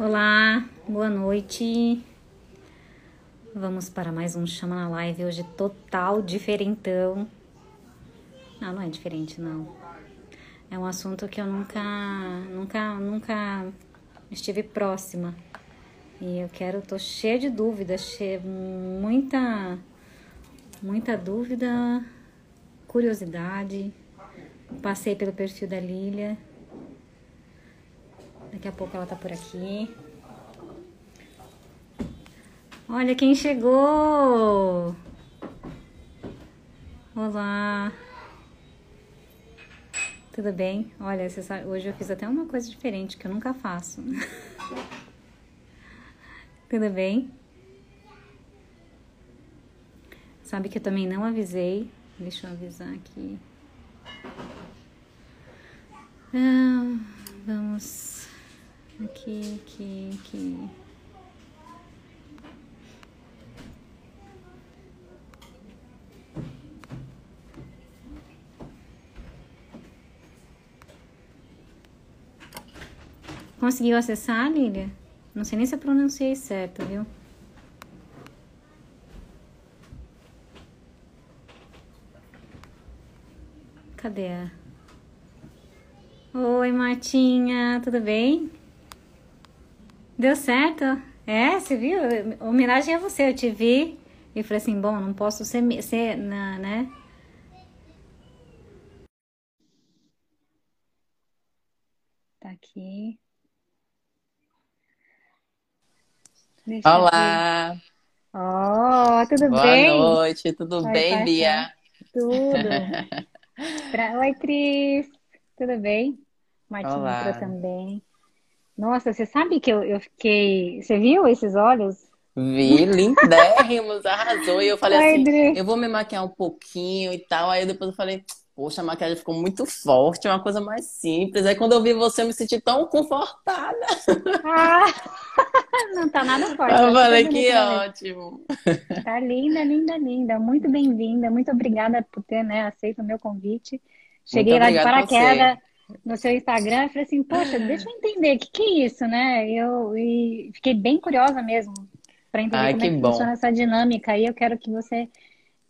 Olá, boa noite. Vamos para mais um Chama na Live. Hoje total diferentão. Não, não é diferente, não. É um assunto que eu nunca, nunca, nunca estive próxima. E eu quero, tô cheia de dúvidas, cheia, muita, muita dúvida, curiosidade. Passei pelo perfil da Lilia. Daqui a pouco ela tá por aqui. Olha quem chegou! Olá! Tudo bem? Olha, sabe, hoje eu fiz até uma coisa diferente que eu nunca faço. Tudo bem? Sabe que eu também não avisei. Deixa eu avisar aqui. Ah, vamos aqui, aqui, aqui. Conseguiu acessar, Lilia? Não sei nem se eu pronunciei certo, viu? Cadê a... Oi, Martinha, tudo bem? Deu certo? É, você viu? Homenagem a você, eu te vi e falei assim, bom, não posso ser, ser né? Tá aqui. Deixa Olá! Oh, tudo Boa bem? Boa noite, tudo Oi, bem, Bia? Tudo. pra... Oi, Cris, tudo bem? Entrou também. Nossa, você sabe que eu, eu fiquei. Você viu esses olhos? Vi, lindérrimos, arrasou. E eu falei Oi, assim: eu vou me maquiar um pouquinho e tal. Aí depois eu falei: poxa, a maquiagem ficou muito forte, é uma coisa mais simples. Aí quando eu vi você, eu me senti tão confortada. Ah, não tá nada forte. Eu falei: que né? ótimo. Tá linda, linda, linda. Muito bem-vinda. Muito obrigada por ter né, aceito o meu convite. Cheguei lá de paraquedas no seu Instagram e falei assim, poxa, deixa eu entender, o que, que é isso, né? Eu e fiquei bem curiosa mesmo para entender Ai, como é que bom. funciona essa dinâmica. E eu quero que você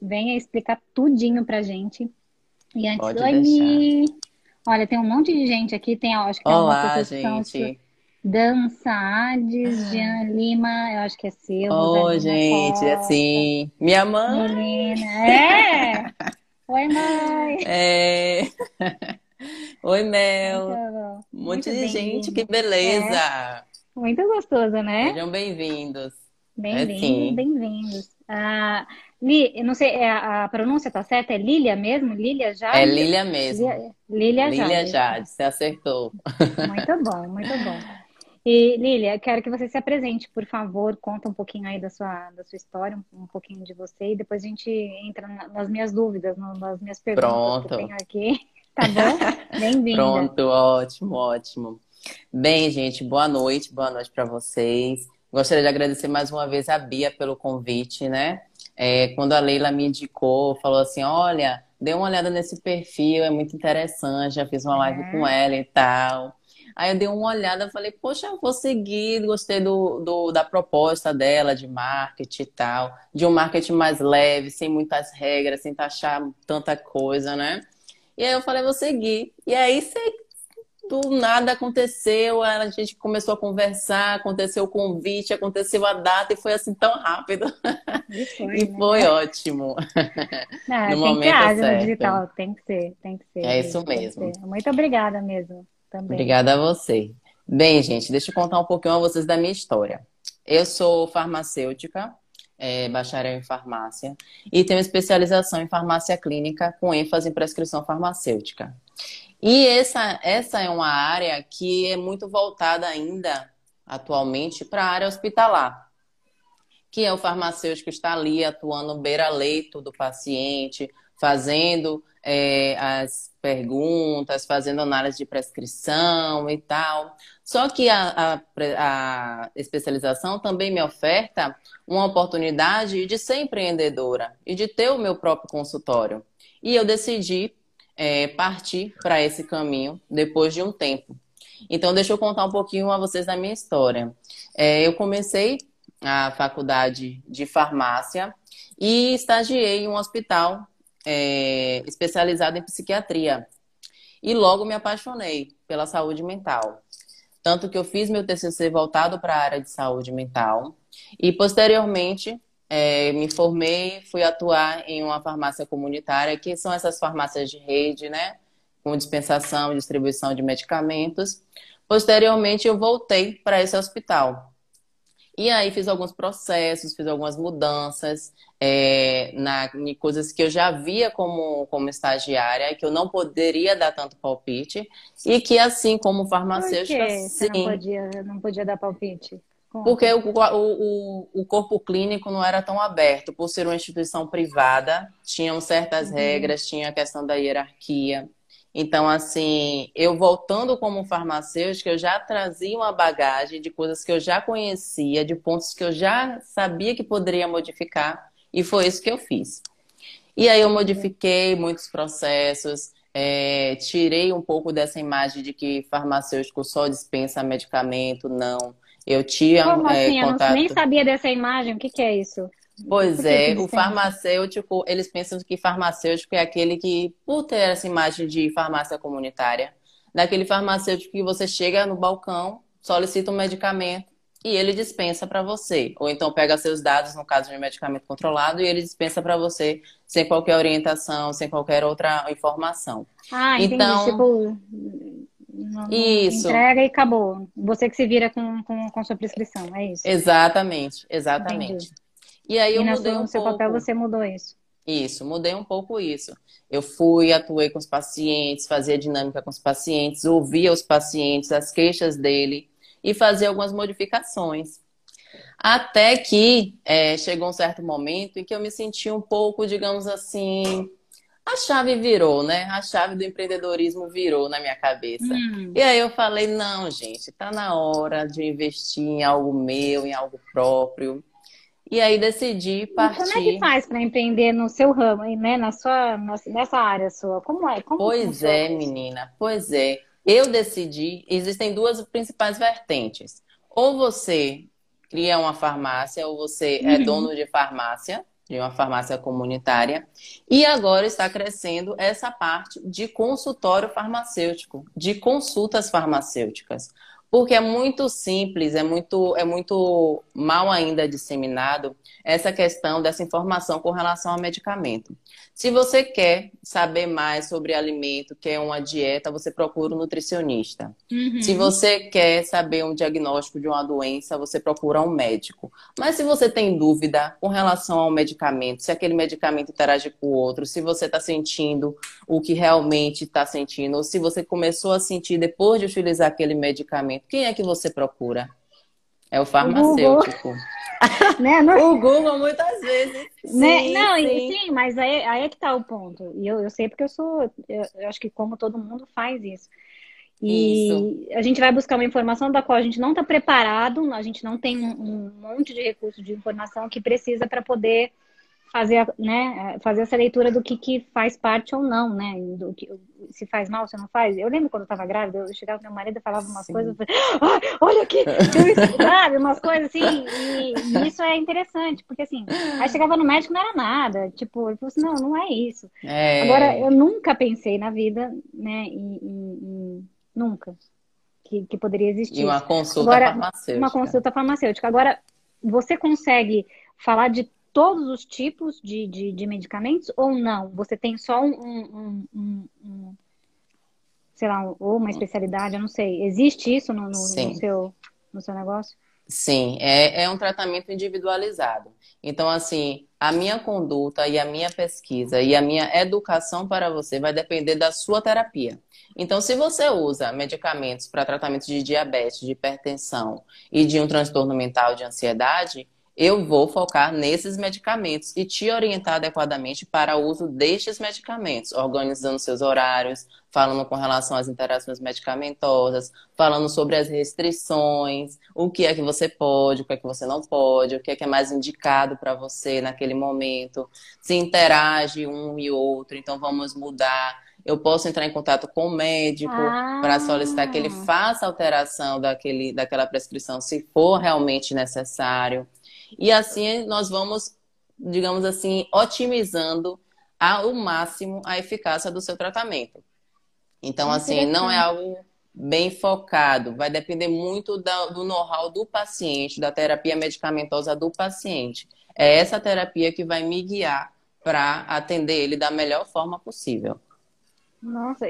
venha explicar tudinho pra gente. E antes, Pode deixar. Mi. Olha, tem um monte de gente aqui, tem, ó, acho que tem algumas Olá, pessoas gente. Dança Ades, Jean Lima, eu acho que é seu, Oi, Rosalina gente, Costa. assim, minha mãe. É! Oi, mãe! É... Oi, Mel. Um monte de gente, que beleza. Muito gostoso, né? Sejam bem-vindos. É Bem-vindos, sim. bem-vindos. Ah, Li, não sei, é, a a pronúncia tá certa? É Lília mesmo? Lília É Jade? Lília mesmo. Lia- Lília Lília Jade. Jade, você acertou. Muito bom, muito bom. E Lília, eu quero que você se apresente, por favor, conta um pouquinho aí da sua, da sua história, um, um pouquinho de você, e depois a gente entra na- nas minhas dúvidas, nas minhas perguntas que eu Pronto. tenho aqui. Tá bom? Bem-vinda. Pronto, ótimo, ótimo. Bem, gente, boa noite, boa noite para vocês. Gostaria de agradecer mais uma vez a Bia pelo convite, né? É, quando a Leila me indicou, falou assim: olha, dê uma olhada nesse perfil, é muito interessante, já fiz uma live É. com ela e tal. Aí eu dei uma olhada, falei, poxa, vou seguir, gostei do, do- da proposta dela de marketing e tal, de um marketing mais leve, sem muitas regras, sem taxar tanta coisa, né? E aí eu falei, vou seguir. E aí, sei, do nada aconteceu, a gente começou a conversar, aconteceu o convite, aconteceu a data e foi assim tão rápido. E foi, E né? foi ótimo. Ah, No tem que momento ser ágil no certo. digital, tem que ser, tem que ser. É isso que mesmo. Muito obrigada mesmo, também. Obrigada a você. Bem, gente, deixa eu contar um pouquinho a vocês da minha história. Eu sou farmacêutica, é, bacharel em farmácia, e tenho especialização em farmácia clínica com ênfase em prescrição farmacêutica. E essa, essa é uma área que é muito voltada ainda, atualmente, para a área hospitalar, que é o farmacêutico que está ali atuando beira-leito do paciente, fazendo é, as perguntas, fazendo análise de prescrição e tal. Só que a, a, a especialização também me oferta uma oportunidade de ser empreendedora e de ter o meu próprio consultório. E eu decidi é, partir para esse caminho depois de um tempo. Então, deixa eu contar um pouquinho a vocês da minha história. É, eu comecei a faculdade de farmácia e estagiei em um hospital é, especializado em psiquiatria. E logo me apaixonei pela saúde mental. Tanto que eu fiz meu TCC voltado para a área de saúde mental. E posteriormente é, me formei, fui atuar em uma farmácia comunitária, que são essas farmácias de rede, né? Com dispensação distribuição de medicamentos. Posteriormente, eu voltei para esse hospital. E aí fiz alguns processos, fiz algumas mudanças é, na, em coisas que eu já via como, como estagiária, que eu não poderia dar tanto palpite, e que assim como farmacêutica. Por que sim, não podia, não podia dar palpite? Porque o, o, o, corpo clínico não era tão aberto, por ser uma instituição privada, tinham certas uhum. regras, tinha a questão da hierarquia. Então, assim, eu voltando como farmacêutica, eu já trazia uma bagagem de coisas que eu já conhecia, de pontos que eu já sabia que poderia modificar, e foi isso que eu fiz. E aí eu modifiquei muitos processos, é, tirei um pouco dessa imagem de que farmacêutico só dispensa medicamento, não. Eu tinha Como é, assim? contato... Eu nem sabia dessa imagem. O que, que é isso? Pois é, o farmacêutico, eles pensam que farmacêutico é aquele que, por ter essa imagem de farmácia comunitária, daquele farmacêutico que você chega no balcão, solicita um medicamento e ele dispensa para você. Ou então pega seus dados, no caso de um medicamento controlado, e ele dispensa para você sem qualquer orientação, sem qualquer outra informação. Ah, entendi. Então, tipo, isso. Entrega e acabou. Você que se vira com, com, com sua prescrição, é isso? Exatamente, exatamente. Entendi. E aí eu e mudei sua, um no seu pouco. papel você mudou isso. Isso, mudei um pouco isso. Eu fui, atuei com os pacientes, fazia dinâmica com os pacientes, ouvia os pacientes, as queixas dele e fazia algumas modificações. Até que é, chegou um certo momento em que eu me senti um pouco, digamos assim, a chave virou, né? A chave do empreendedorismo virou na minha cabeça. Hum. E aí eu falei, não, gente, tá na hora de investir em algo meu, em algo próprio. E aí decidi partir. E como é que faz para empreender no seu ramo, né? Na sua, nessa área sua? Como é? Como pois é, isso? menina. Pois é. Eu decidi. Existem duas principais vertentes. Ou você cria uma farmácia, ou você é uhum. é dono de farmácia de uma farmácia comunitária. E agora está crescendo essa parte de consultório farmacêutico, de consultas farmacêuticas. Porque é muito simples, é muito, é muito mal ainda disseminado essa questão dessa informação com relação ao medicamento. Se você quer saber mais sobre alimento, quer uma dieta, você procura um nutricionista. Uhum. Se você quer saber um diagnóstico de uma doença, você procura um médico. Mas se você tem dúvida com relação ao medicamento, se aquele medicamento interage com o outro, se você está sentindo o que realmente está sentindo, ou se você começou a sentir depois de utilizar aquele medicamento, quem é que você procura? É o farmacêutico. né? O Google muitas vezes. Né? Sim, Não, sim. sim, mas aí, aí é que tá o ponto. E eu, eu sei porque eu sou, eu, eu acho que como todo mundo faz isso. E isso. a gente vai buscar uma informação da qual a gente não está preparado, a gente não tem um, um monte de recursos de informação que precisa para poder fazer, né, fazer essa leitura do que, que faz parte ou não, né? Do que, se faz mal, se não faz. Eu lembro quando eu estava grávida, eu chegava com meu marido e falava umas Sim. coisas, eu falei, ah, olha aqui, sabe, umas coisas assim, e, e, isso é interessante, porque assim, aí chegava no médico não era nada, tipo, ele falou assim, não, não é isso. É... Agora, eu nunca pensei na vida, né, e, e nunca, que, que poderia existir. E uma consulta Agora, farmacêutica. Uma consulta farmacêutica. Agora, você consegue falar de todos os tipos de, de, de medicamentos ou não? Você tem só um, um, um, um sei lá, ou uma especialidade, eu não sei. Existe isso no, no, no seu, no seu negócio? Sim, é, é um tratamento individualizado. Então, assim, a minha conduta e a minha pesquisa e a minha educação para você vai depender da sua terapia. Então, se você usa medicamentos para tratamento de diabetes, de hipertensão e de um transtorno mental de ansiedade, eu vou focar nesses medicamentos e te orientar adequadamente para o uso destes medicamentos, organizando seus horários, falando com relação às interações medicamentosas, falando sobre as restrições, o que é que você pode, o que é que você não pode, o que é que é mais indicado para você naquele momento, se interage um e outro, então vamos mudar eu posso entrar em contato com o médico ah. para solicitar que ele faça alteração daquele, daquela prescrição, se for realmente necessário. E assim nós vamos, digamos assim, otimizando ao máximo a eficácia do seu tratamento. Então, assim, não é algo bem focado, vai depender muito do know-how do paciente, da terapia medicamentosa do paciente. É essa terapia que vai me guiar para atender ele da melhor forma possível. Nossa,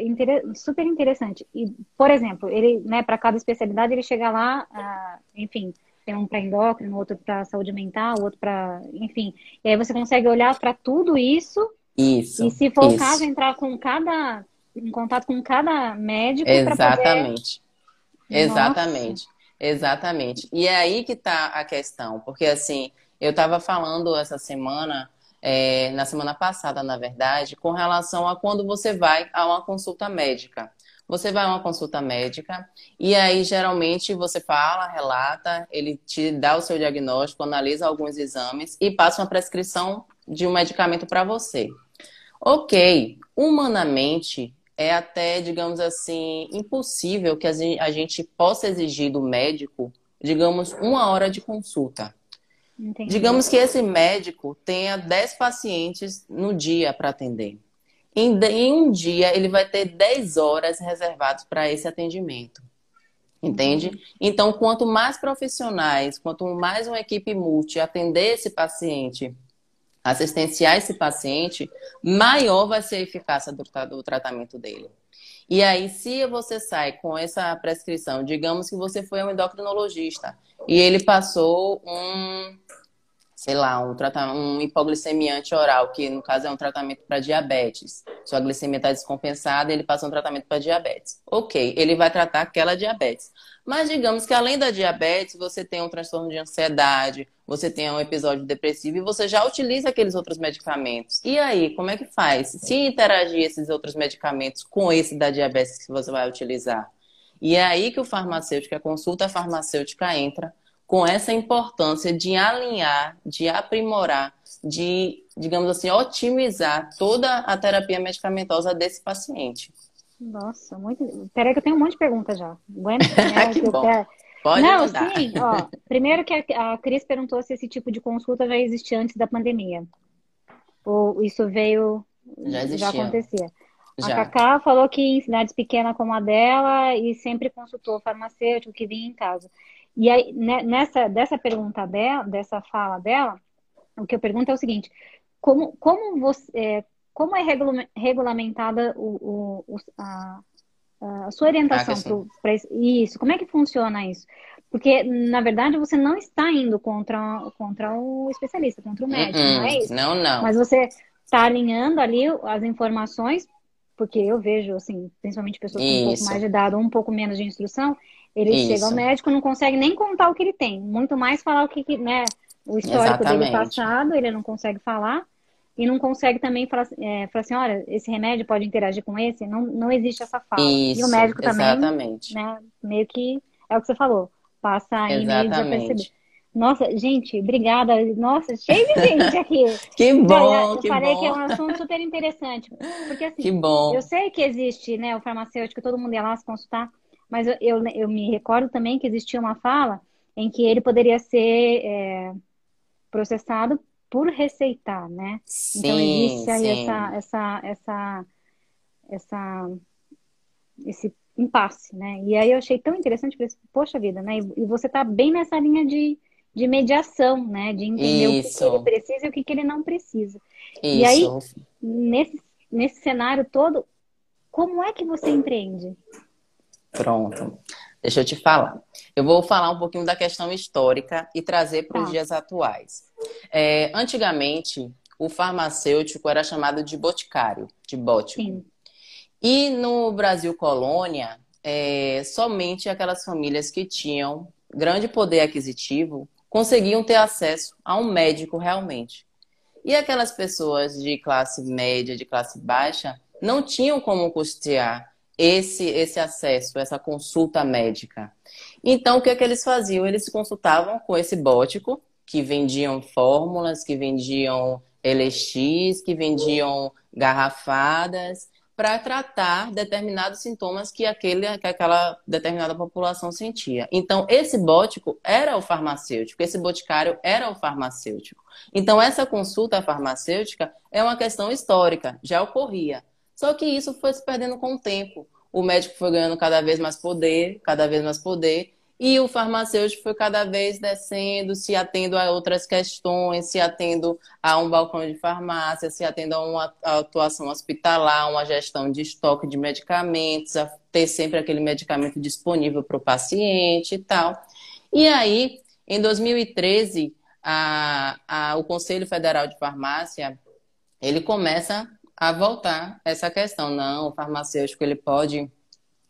super interessante. E, por exemplo, ele, né, para cada especialidade, ele chega lá, ah, enfim, tem um para endócrino, outro para saúde mental, outro para, enfim. E aí você consegue olhar para tudo isso. Isso. E se for isso. o caso, entrar com cada em contato com cada médico Exatamente. Poder... Exatamente. Nossa. Exatamente. E é aí que está a questão, porque assim, eu estava falando essa semana, é, na semana passada, na verdade, com relação a quando você vai a uma consulta médica. Você vai a uma consulta médica e aí geralmente você fala, relata, ele te dá o seu diagnóstico, analisa alguns exames e passa uma prescrição de um medicamento para você. Ok, humanamente é até, digamos assim, impossível que a gente possa exigir do médico, digamos, uma hora de consulta. Entendi. Digamos que esse médico tenha 10 pacientes no dia para atender. Em, em, um dia, ele vai ter 10 horas reservadas para esse atendimento. Entende? Uhum. Então, quanto mais profissionais, quanto mais uma equipe multi atender esse paciente assistenciar esse paciente, maior vai ser a eficácia do, do tratamento dele. E aí, se você sai com essa prescrição, digamos que você foi um endocrinologista e ele passou um, sei lá, um, um hipoglicemiante oral, que no caso é um tratamento para diabetes. Sua glicemia está descompensada, ele passou um tratamento para diabetes. Ok, ele vai tratar aquela diabetes. Mas digamos que além da diabetes, você tem um transtorno de ansiedade, você tem um episódio depressivo e você já utiliza aqueles outros medicamentos. E aí, como é que faz? Se interagir esses outros medicamentos com esse da diabetes que você vai utilizar? E é aí que o farmacêutico, a consulta farmacêutica entra com essa importância de alinhar, de aprimorar, de, digamos assim, otimizar toda a terapia medicamentosa desse paciente. Nossa, muito. Peraí que eu tenho um monte de perguntas já. Bueno, né, que bom. Quero... Pode Não, mandar. sim, ó. Primeiro que a, a Cris perguntou se esse tipo de consulta já existia antes da pandemia. Ou isso veio. Já existia. Já acontecia. Já. A Cacá falou que em cidades pequenas como a dela e sempre consultou farmacêutico que vinha em casa. E aí, né, nessa dessa pergunta dela, dessa fala dela, o que eu pergunto é o seguinte: como, como você, é, como é regulamentada o, o, a, a sua orientação para isso? Como é que funciona isso? Porque, na verdade, você não está indo contra, contra o especialista, contra o médico, uh -uh. não é isso? Não, não. Mas você está alinhando ali as informações, porque eu vejo, assim, principalmente pessoas com um pouco mais de idade ou um pouco menos de instrução, ele isso. chega ao médico não consegue nem contar o que ele tem, muito mais falar o que, né, o histórico Exatamente. dele passado, ele não consegue falar e não consegue também falar, é, falar assim, olha, esse remédio pode interagir com esse, não, não existe essa fala. Isso, e o médico exatamente. também, né, meio que é o que você falou, passa aí meio desapercebido. Nossa, gente, obrigada. Nossa, cheio de gente aqui. que bom, eu, que falei bom. que é um assunto super interessante. Porque assim, que bom. eu sei que existe, né, o farmacêutico, todo mundo ia lá se consultar, mas eu, eu, eu me recordo também que existia uma fala em que ele poderia ser é, processado por receitar, né? Sim, então existe aí sim. essa, essa, essa, essa, esse impasse, né? E aí eu achei tão interessante, porque, poxa vida, né? E você tá bem nessa linha de, de mediação, né? De entender Isso. o que, que, ele precisa e o que, que ele não precisa. Isso. E aí, nesse, nesse cenário todo, como é que você empreende? Pronto. Deixa eu te falar. Eu vou falar um pouquinho da questão histórica e trazer para os tá. dias atuais. É, antigamente, o farmacêutico era chamado de boticário, de bótico. Sim. E no Brasil colônia, é, somente aquelas famílias que tinham grande poder aquisitivo conseguiam ter acesso a um médico realmente. E aquelas pessoas de classe média, de classe baixa, não tinham como custear esse, esse acesso, essa consulta médica. Então, o que é que eles faziam? Eles se consultavam com esse bótico, que vendiam fórmulas, que vendiam LX, que vendiam garrafadas, para tratar determinados sintomas que, aquele, que aquela determinada população sentia. Então, esse bótico era o farmacêutico, esse boticário era o farmacêutico. Então, essa consulta farmacêutica é uma questão histórica, já ocorria. Só que isso foi se perdendo com o tempo. O médico foi ganhando cada vez mais poder, cada vez mais poder, e o farmacêutico foi cada vez descendo, se atendo a outras questões, se atendo a um balcão de farmácia, se atendo a uma atuação hospitalar, uma gestão de estoque de medicamentos, a ter sempre aquele medicamento disponível para o paciente e tal. E aí, em 2013, a, a, o Conselho Federal de Farmácia ele começa a voltar essa questão. Não, o farmacêutico ele pode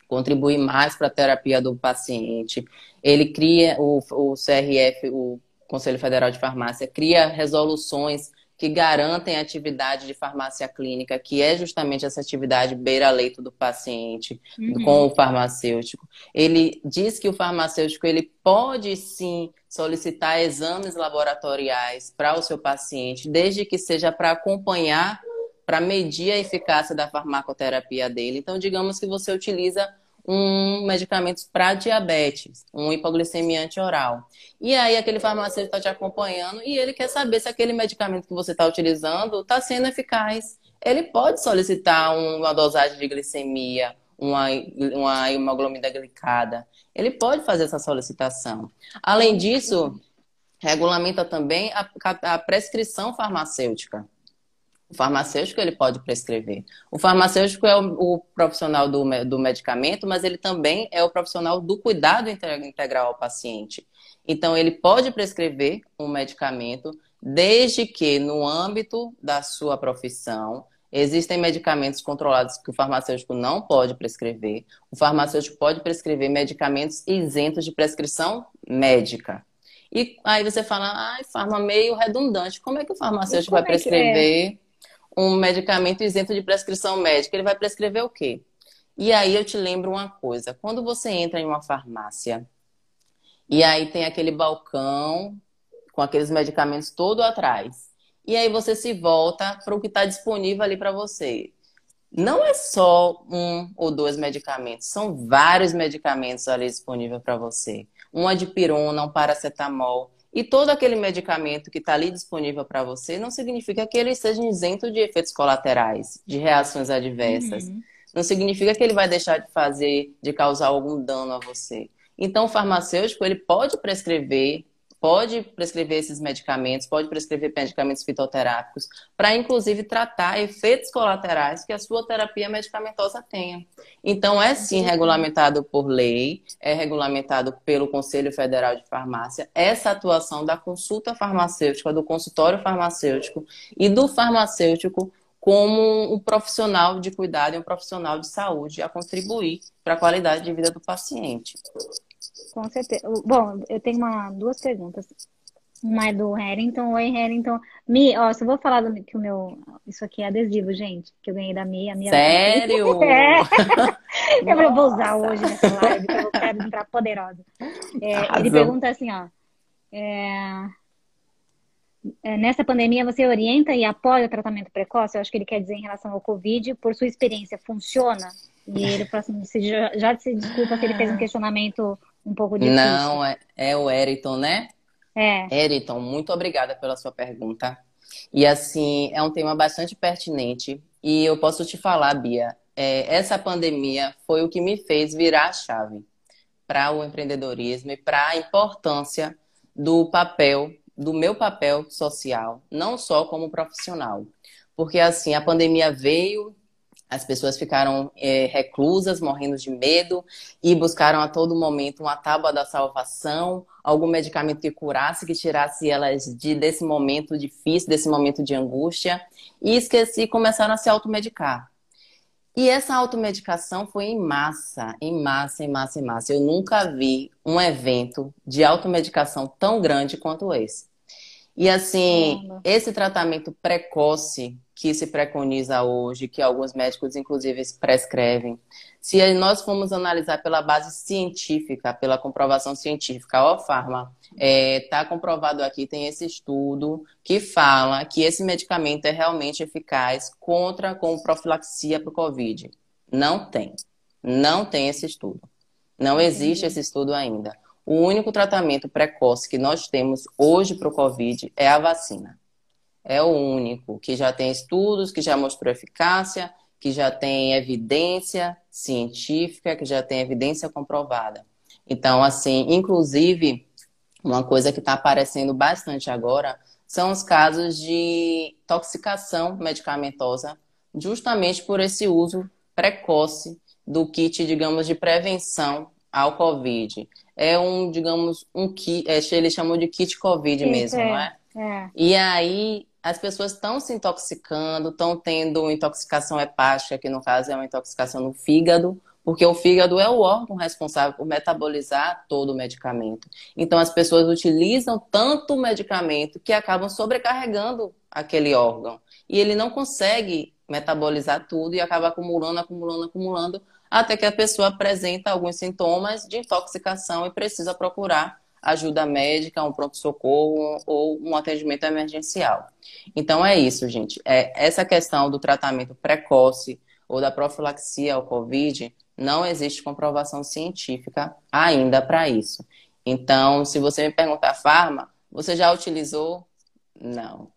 contribuir mais para a terapia do paciente. Ele cria, o, o CRF, o Conselho Federal de Farmácia, cria resoluções que garantem a atividade de farmácia clínica, que é justamente essa atividade beira-leito do paciente uhum. com o farmacêutico. Ele diz que o farmacêutico ele pode sim solicitar exames laboratoriais para o seu paciente, desde que seja para acompanhar para medir a eficácia da farmacoterapia dele. Então, digamos que você utiliza um medicamento para diabetes, um hipoglicemia anti-oral. E aí aquele farmacêutico está te acompanhando e ele quer saber se aquele medicamento que você está utilizando está sendo eficaz. Ele pode solicitar uma dosagem de glicemia, uma, uma hemoglobina glicada. Ele pode fazer essa solicitação. Além disso, regulamenta também a, a prescrição farmacêutica. O farmacêutico ele pode prescrever. O farmacêutico é o, o, profissional do, do medicamento, mas ele também é o profissional do cuidado integral ao paciente. Então, ele pode prescrever um medicamento, desde que, no âmbito da sua profissão, existem medicamentos controlados que o farmacêutico não pode prescrever. O farmacêutico pode prescrever medicamentos isentos de prescrição médica. E aí você fala, ai, farma meio redundante. Como é que o farmacêutico vai prescrever? É um medicamento isento de prescrição médica, ele vai prescrever o quê? E aí eu te lembro uma coisa: quando você entra em uma farmácia e aí tem aquele balcão com aqueles medicamentos todo atrás, e aí você se volta para o que está disponível ali para você. Não é só um ou dois medicamentos, são vários medicamentos ali disponíveis para você. Uma de pirona, um paracetamol. E todo aquele medicamento que está ali disponível para você não significa que ele seja isento de efeitos colaterais, de reações adversas. Uhum. Não significa que ele vai deixar de fazer, de causar algum dano a você. Então, o farmacêutico ele pode prescrever pode prescrever esses medicamentos, pode prescrever medicamentos fitoterápicos, para inclusive tratar efeitos colaterais que a sua terapia medicamentosa tenha. Então, é sim regulamentado por lei, é regulamentado pelo Conselho Federal de Farmácia, essa atuação da consulta farmacêutica, do consultório farmacêutico e do farmacêutico como um profissional de cuidado e um profissional de saúde a contribuir para a qualidade de vida do paciente. Com certeza. Bom, eu tenho uma, duas perguntas. Uma é do Harrington. Oi, Harrington. Mi, ó, só vou falar do, que o meu. Isso aqui é adesivo, gente. Que eu ganhei da Mi. A minha Sério? É. eu vou usar hoje nessa live, que eu quero entrar poderosa. É, ele pergunta assim, ó. É, é, nessa pandemia, você orienta e apoia o tratamento precoce? Eu acho que ele quer dizer em relação ao Covid. Por sua experiência, funciona? E ele assim, já, já se desculpa se ele fez um questionamento um pouco difícil. Não, é, é o Eriton, né? É. Eriton, muito obrigada pela sua pergunta. E assim, é um tema bastante pertinente. E eu posso te falar, Bia, é, essa pandemia foi o que me fez virar a chave para o empreendedorismo e para a importância do papel, do meu papel social, não só como profissional. Porque assim, a pandemia veio, as pessoas ficaram é, reclusas, morrendo de medo e buscaram a todo momento uma tábua da salvação, algum medicamento que curasse, que tirasse elas de, desse momento difícil, desse momento de angústia. E esqueci, começaram a se automedicar. E essa automedicação foi em massa, em massa, em massa, em massa. Eu nunca vi um evento de automedicação tão grande quanto esse. E assim, esse tratamento precoce que se preconiza hoje, que alguns médicos inclusive prescrevem, se nós formos analisar pela base científica, pela comprovação científica, a Farma Está é, tá comprovado aqui, tem esse estudo que fala que esse medicamento é realmente eficaz contra com profilaxia para o Covid. Não tem. Não tem esse estudo. Não existe esse estudo ainda. O único tratamento precoce que nós temos hoje para o Covid é a vacina. É o único que já tem estudos, que já mostrou eficácia, que já tem evidência científica, que já tem evidência comprovada. Então, assim, inclusive, uma coisa que está aparecendo bastante agora são os casos de toxicação medicamentosa, justamente por esse uso precoce do kit, digamos, de prevenção ao Covid. É um, digamos, um kit, é, eles chamam de kit Covid Isso, mesmo, é, não é? é? E aí as pessoas estão se intoxicando, estão tendo intoxicação hepática, que no caso é uma intoxicação no fígado, porque o fígado é o órgão responsável por metabolizar todo o medicamento. Então, as pessoas utilizam tanto o medicamento que acabam sobrecarregando aquele órgão. E ele não consegue metabolizar tudo e acaba acumulando, acumulando, acumulando, até que a pessoa apresenta alguns sintomas de intoxicação e precisa procurar ajuda médica, um pronto-socorro ou um atendimento emergencial. Então é isso, gente. É, essa questão do tratamento precoce ou da profilaxia ao Covid não existe comprovação científica ainda para isso. Então, se você me perguntar, Farma, você já utilizou? Não.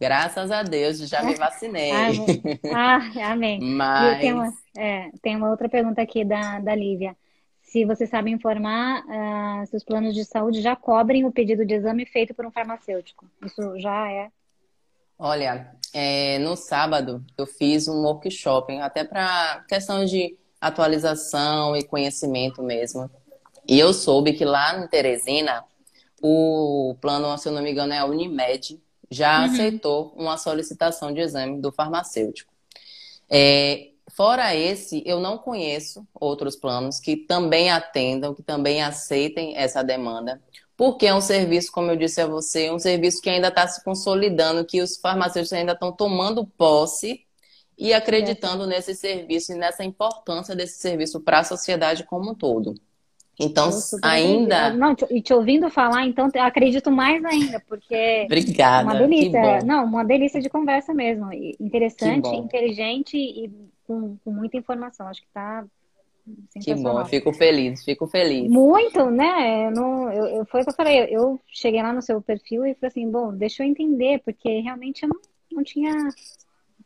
Graças a Deus, já me vacinei. amém. Ah, amém. Mas... Tem uma, é, tem uma outra pergunta aqui da, da Lívia. Se você sabe informar uh, se os planos de saúde já cobrem o pedido de exame feito por um farmacêutico. Isso já é Olha, é, no sábado eu fiz um workshop, até para questão de atualização e conhecimento mesmo. E eu soube que lá em Teresina, o plano, se eu não me engano, é a Unimed, já uhum. aceitou uma solicitação de exame do farmacêutico. É, fora esse, eu não conheço outros planos que também atendam, que também aceitem essa demanda, porque é um serviço, como eu disse a você, um serviço que ainda está se consolidando, que os farmacêuticos ainda estão tomando posse e acreditando nesse serviço e nessa importância desse serviço para a sociedade como um todo. Então, ainda. Não, e te ouvindo falar, então, acredito mais ainda, porque. Obrigada. Uma delícia. Não, uma delícia de conversa mesmo. Interessante, inteligente e com, com, muita informação. Acho que está. Que bom, eu fico feliz, fico feliz. Muito, né? Não, eu, eu, foi o que eu falei. Eu cheguei lá no seu perfil e falei assim: bom, deixa eu entender, porque realmente eu não, não tinha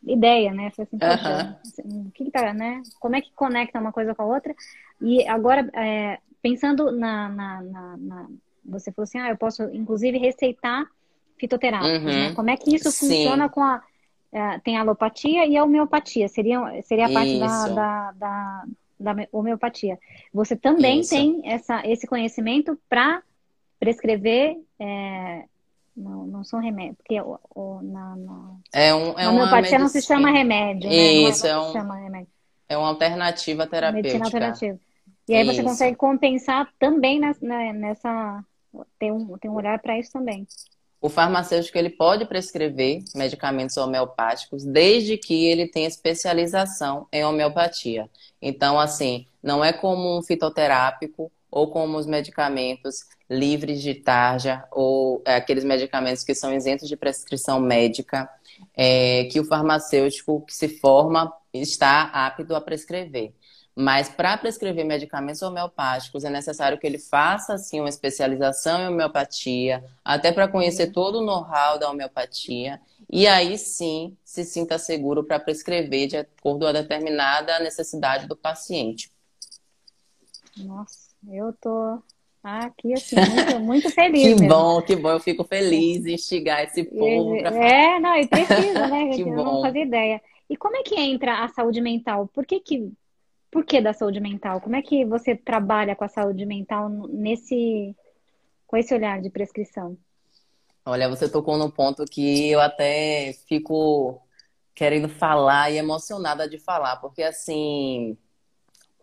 ideia, né? Falei assim, uhum. o que, que tá, né? Como é que conecta uma coisa com a outra? E agora, é, pensando na, na, na, na, Você falou assim, ah, eu posso, inclusive, receitar fitoterápicos, né? uhum. né? Como é que isso Sim. funciona com a... É, tem a alopatia e a homeopatia, seria, seria a parte da, da, da, da, homeopatia. Você também isso. tem essa, esse conhecimento para prescrever é, não, não são remédios, porque o, o, na, na, é um, é homeopatia não se chama remédio, né? Isso, é, um, chama remédio. é uma alternativa terapêutica. Medicina alternativa. E aí isso. você consegue compensar também nessa, né, nessa tem um, tem um olhar para isso também. O farmacêutico ele pode prescrever medicamentos homeopáticos desde que ele tenha especialização em homeopatia. Então, assim, não é como um fitoterápico ou como os medicamentos livres de tarja ou é, aqueles medicamentos que são isentos de prescrição médica, é, que o farmacêutico que se forma está apto a prescrever. Mas para prescrever medicamentos homeopáticos é necessário que ele faça assim uma especialização em homeopatia, até para conhecer uhum. todo o know-how da homeopatia, e aí sim se sinta seguro para prescrever de acordo com a determinada necessidade do paciente. Nossa, eu tô aqui, assim, muito, muito feliz. que mesmo. bom, que bom. Eu fico feliz em instigar esse povo. Pra... É, não, e precisa, né? que eu não fazia ideia. E como é que entra a saúde mental? Por que que... Por que da saúde mental? Como é que você trabalha com a saúde mental nesse... com esse olhar de prescrição? Olha, você tocou num ponto que eu até fico querendo falar e emocionada de falar, porque assim,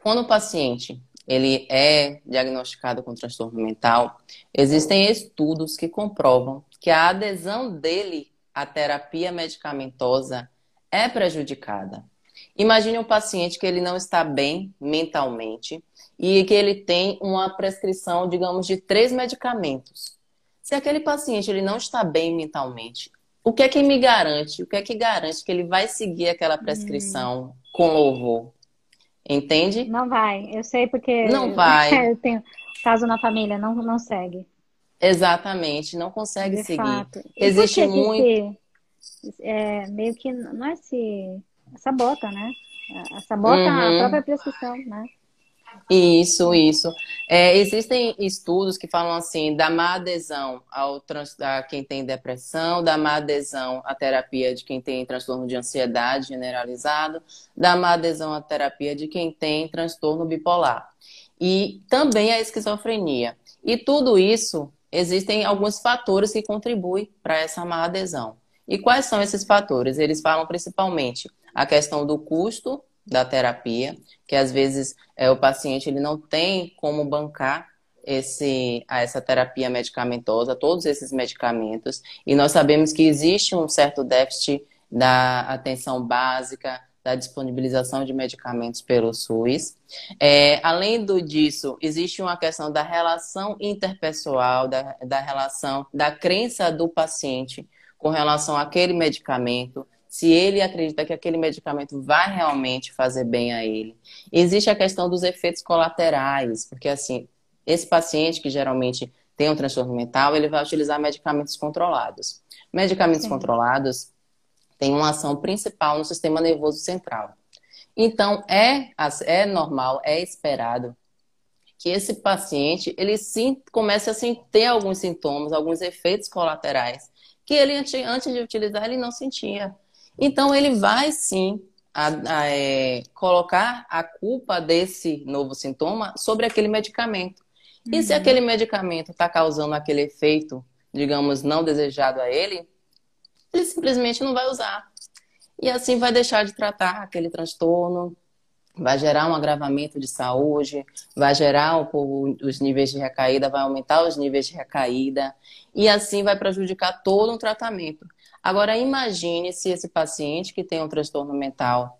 quando o paciente ele é diagnosticado com transtorno mental, existem estudos que comprovam que a adesão dele à terapia medicamentosa é prejudicada. Imagine um paciente que ele não está bem mentalmente e que ele tem uma prescrição, digamos, de três medicamentos. Se aquele paciente ele não está bem mentalmente, o que é que me garante? O que é que garante que ele vai seguir aquela prescrição hum. com louvor? Entende? Não vai. Eu sei porque não vai. eu tenho caso na família, não, não segue. Exatamente, não consegue De seguir. Fato. Existe muito. É, meio que não é se sabota, né? Sabota uhum. a própria prescrição, né? Isso, isso. É, existem estudos que falam assim da má adesão ao trans, a quem tem depressão, da má adesão à terapia de quem tem transtorno de ansiedade generalizado, da má adesão à terapia de quem tem transtorno bipolar. E também a esquizofrenia. E tudo isso, existem alguns fatores que contribuem para essa má adesão. E quais são esses fatores? Eles falam principalmente a questão do custo da terapia, que às vezes é, o paciente ele não tem como bancar esse, essa terapia medicamentosa, todos esses medicamentos, e nós sabemos que existe um certo déficit da atenção básica, da disponibilização de medicamentos pelo SUS. É, além do disso, existe uma questão da relação interpessoal, da, da relação, da crença do paciente com relação àquele medicamento, se ele acredita que aquele medicamento vai realmente fazer bem a ele. Existe a questão dos efeitos colaterais, porque assim, esse paciente que geralmente tem um transtorno mental, ele vai utilizar medicamentos controlados. Medicamentos Sim. controlados têm uma ação principal no sistema nervoso central. Então, é, é normal, é esperado que esse paciente, ele sim comece a assim, ter alguns sintomas, alguns efeitos colaterais, que ele, antes de utilizar, ele não sentia. Então, ele vai sim a, a, é, colocar a culpa desse novo sintoma sobre aquele medicamento. Uhum. E se uhum. aquele medicamento está causando aquele efeito, digamos, não desejado a ele, ele simplesmente não vai usar. E assim vai deixar de tratar aquele transtorno, vai gerar um agravamento de saúde, vai gerar um, os níveis de recaída, vai aumentar os níveis de recaída, e assim vai prejudicar todo o tratamento. Agora, imagine se esse paciente que tem um transtorno mental,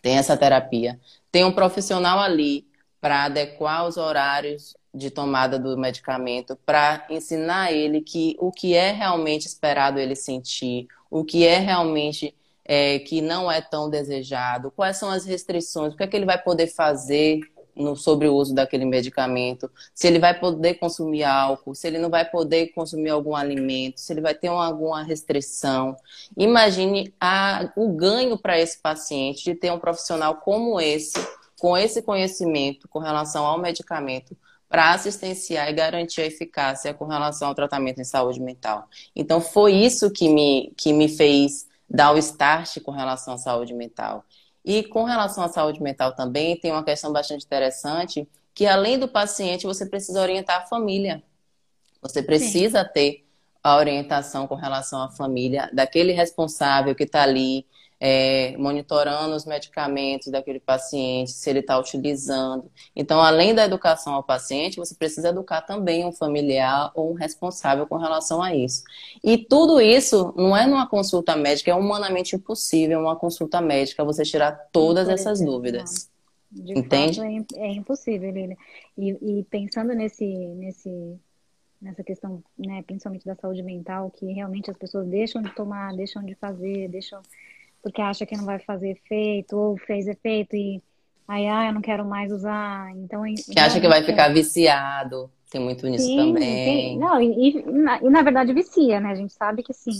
tem essa terapia, tem um profissional ali para adequar os horários de tomada do medicamento, para ensinar ele que o que é realmente esperado ele sentir, o que é realmente é, que não é tão desejado, quais são as restrições, o que é que ele vai poder fazer no, sobre o uso daquele medicamento, se ele vai poder consumir álcool, se ele não vai poder consumir algum alimento, se ele vai ter uma, alguma restrição. Imagine a, o ganho para esse paciente de ter um profissional como esse, com esse conhecimento com relação ao medicamento, para assistenciar e garantir a eficácia com relação ao tratamento em saúde mental. Então, foi isso que me, que me fez dar o start com relação à saúde mental. E com relação à saúde mental também, tem uma questão bastante interessante, que além do paciente, você precisa orientar a família. Você precisa Sim. ter a orientação com relação à família, daquele responsável que está ali é, monitorando os medicamentos daquele paciente, se ele está utilizando. Então, além da educação ao paciente, você precisa educar também um familiar ou um responsável com relação a isso. E tudo isso não é numa consulta médica, é humanamente impossível uma consulta médica você tirar todas essas dúvidas. De Entende? Fato, é, é impossível, Lilian. E, e pensando nesse, nesse nessa questão, né, principalmente da saúde mental, que realmente as pessoas deixam de tomar, deixam de fazer, deixam porque acha que não vai fazer efeito, ou fez efeito e aí, ah, eu não quero mais usar. Então, que acha que vai ficar viciado. Tem muito nisso sim, também. Tem, não, e, e, na, e, na, verdade vicia, né? A gente sabe que sim.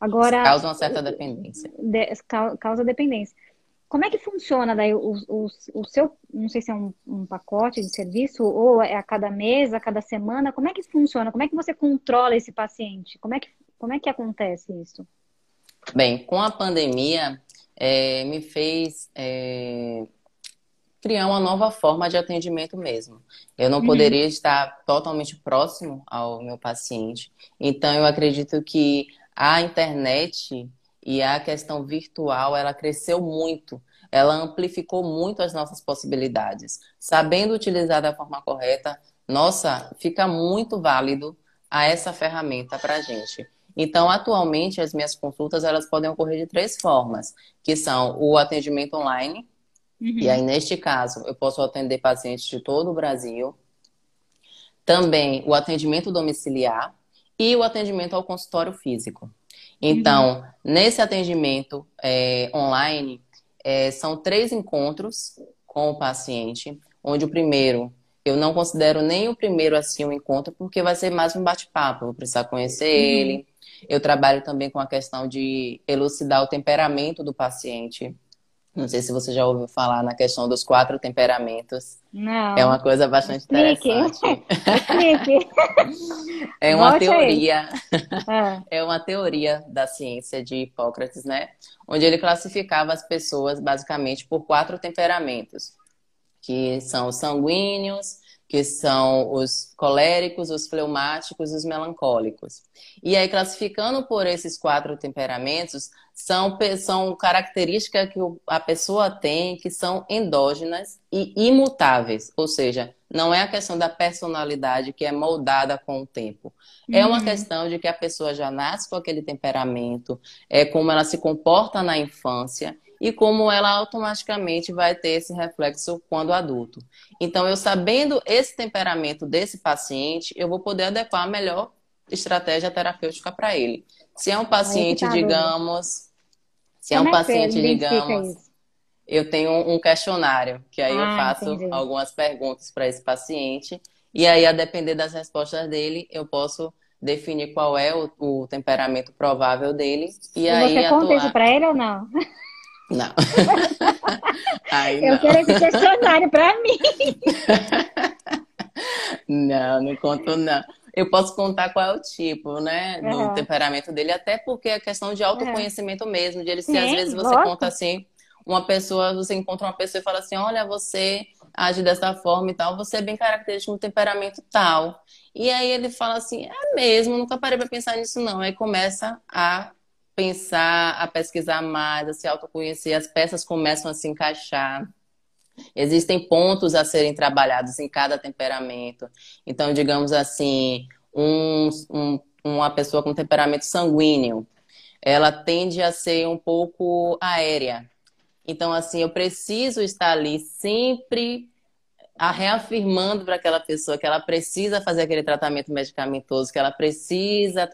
Agora. Causa uma certa dependência. De, causa dependência. Como é que funciona daí o, o, o seu, não sei se é um, um, pacote de serviço ou é a cada mês, a cada semana, como é que funciona? Como é que você controla esse paciente? Como é que, como é que acontece isso? Bem, com a pandemia, é, me fez é, criar uma nova forma de atendimento mesmo. Eu não uhum. poderia estar totalmente próximo ao meu paciente. Então, eu acredito que a internet e a questão virtual, ela cresceu muito. Ela amplificou muito as nossas possibilidades. Sabendo utilizar da forma correta, nossa, fica muito válido a essa ferramenta para a gente. Então, atualmente, as minhas consultas elas podem ocorrer de três formas, que são o atendimento online, uhum. e aí, neste caso, eu posso atender pacientes de todo o Brasil. Também o atendimento domiciliar e o atendimento ao consultório físico. Então, uhum. nesse atendimento é, online, é, são três encontros com o paciente, onde o primeiro eu não considero nem o primeiro assim um encontro, porque vai ser mais um bate-papo. Vou precisar conhecer uhum. ele. Eu trabalho também com a questão de elucidar o temperamento do paciente. Não sei se você já ouviu falar na questão dos quatro temperamentos. Não. É uma coisa bastante Explique. interessante. é uma Volte teoria. Ah. É uma teoria da ciência de Hipócrates, né? Onde ele classificava as pessoas basicamente por quatro temperamentos, que são os sanguíneos, que são os coléricos, os fleumáticos e os melancólicos. E aí, classificando por esses quatro temperamentos, são, são características que a pessoa tem que são endógenas e imutáveis, ou seja, não é a questão da personalidade que é moldada com o tempo. Uhum. É uma uhum. questão de que a pessoa já nasce com aquele temperamento, é como ela se comporta na infância e como ela automaticamente vai ter esse reflexo quando adulto. Então, eu sabendo esse temperamento desse paciente, eu vou poder adequar a melhor estratégia terapêutica para ele. Se é um paciente, tá digamos, se é um é paciente, digamos, eu tenho um questionário, que aí ah, eu faço entendi. algumas perguntas para esse paciente, e aí, a depender das respostas dele, eu posso definir qual é o, o temperamento provável dele. E, e aí você conta isso para ele ou não? Não. eu quero esse questionário para mim. não, não conto não. Eu posso contar qual é o tipo, né, do uhum. temperamento dele, até porque é questão de autoconhecimento uhum. mesmo, de ele às vezes você conta assim, uma pessoa, você encontra uma pessoa e fala assim, olha, você age dessa forma e tal, você é bem característico no temperamento tal. E aí ele fala assim, é mesmo, nunca parei para pensar nisso não. Aí começa a pensar, a pesquisar mais, a se autoconhecer, as peças começam a se encaixar. Existem pontos a serem trabalhados em cada temperamento. Então, digamos assim, um, um, uma pessoa com temperamento sanguíneo, ela tende a ser um pouco aérea. Então, assim, eu preciso estar ali sempre reafirmando para aquela pessoa que ela precisa fazer aquele tratamento medicamentoso, que ela precisa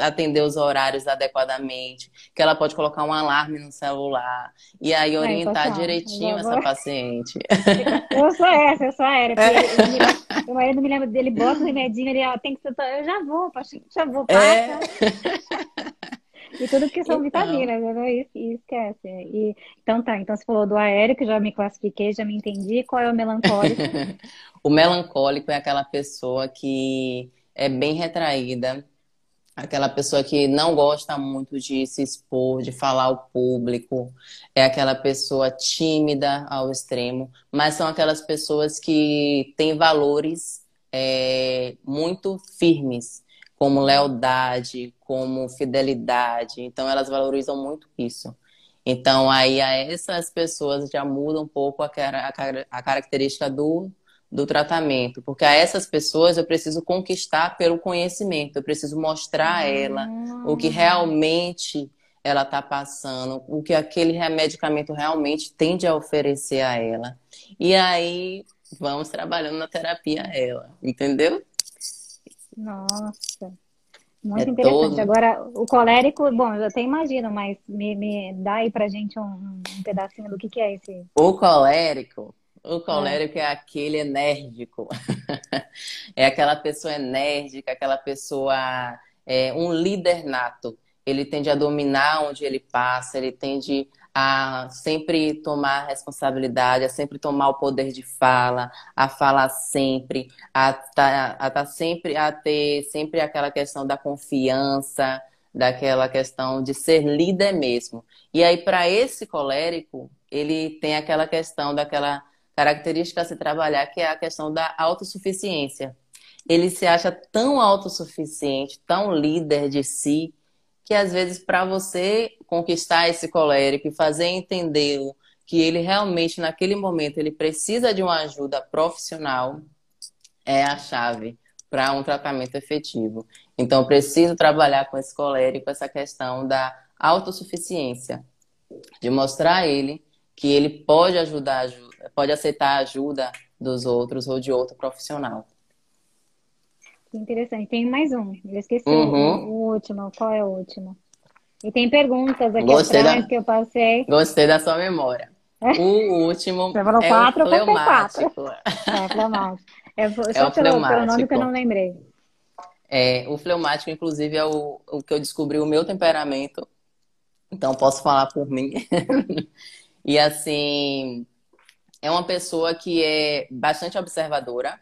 atender os horários adequadamente, que ela pode colocar um alarme no celular e aí orientar direitinho essa paciente. Eu sou essa, eu sou aérea. É. Meu marido me lembra dele, bota o remedinho, ele ó, tem que ser. Eu já vou, já vou, passa. É. Tudo que são então... vitaminas, né? E, e esquece. E, então tá, então você falou do aéreo, que já me classifiquei, já me entendi. Qual é o melancólico? o melancólico é aquela pessoa que é bem retraída, aquela pessoa que não gosta muito de se expor, de falar ao público, é aquela pessoa tímida ao extremo, mas são aquelas pessoas que têm valores é, muito firmes, como lealdade, como fidelidade. Então, elas valorizam muito isso. Então, aí, a essas pessoas já muda um pouco a, a, a característica do, do tratamento. Porque a essas pessoas eu preciso conquistar pelo conhecimento, eu preciso mostrar a ela o que realmente ela está passando, o que aquele medicamento realmente tende a oferecer a ela. E aí, vamos trabalhando na terapia a ela, entendeu? Nossa, muito é interessante. Todo... Agora, o colérico, bom, eu até imagino, mas me, me dá aí pra gente um, um pedacinho do que, que é esse. O colérico, o colérico é, é aquele enérgico. é aquela pessoa enérgica, aquela pessoa, é, um líder nato. Ele tende a dominar onde ele passa, ele tende a sempre tomar responsabilidade, a sempre tomar o poder de fala, a falar sempre, a tá, a tá sempre a ter sempre aquela questão da confiança, daquela questão de ser líder mesmo. E aí para esse colérico, ele tem aquela questão daquela característica a se trabalhar que é a questão da autossuficiência. Ele se acha tão autossuficiente, tão líder de si, que às vezes para você conquistar esse colérico e fazer entendê-lo que ele realmente naquele momento ele precisa de uma ajuda profissional é a chave para um tratamento efetivo. Então preciso trabalhar com esse colérico essa questão da autossuficiência, de mostrar a ele que ele pode ajudar, pode aceitar a ajuda dos outros ou de outro profissional. Que interessante. Tem mais um. Eu esqueci uhum. o, último. Qual é o último? E tem perguntas aqui Gostei atrás da... que eu passei. Gostei da sua memória. O último Você falou é quatro, o fleumático. É, fleumático. É, só é o pelo, pelo nome que eu não lembrei. É, o fleumático, inclusive, é o, o que eu descobri o meu temperamento. Então, posso falar por mim. e assim, é uma pessoa que é bastante observadora.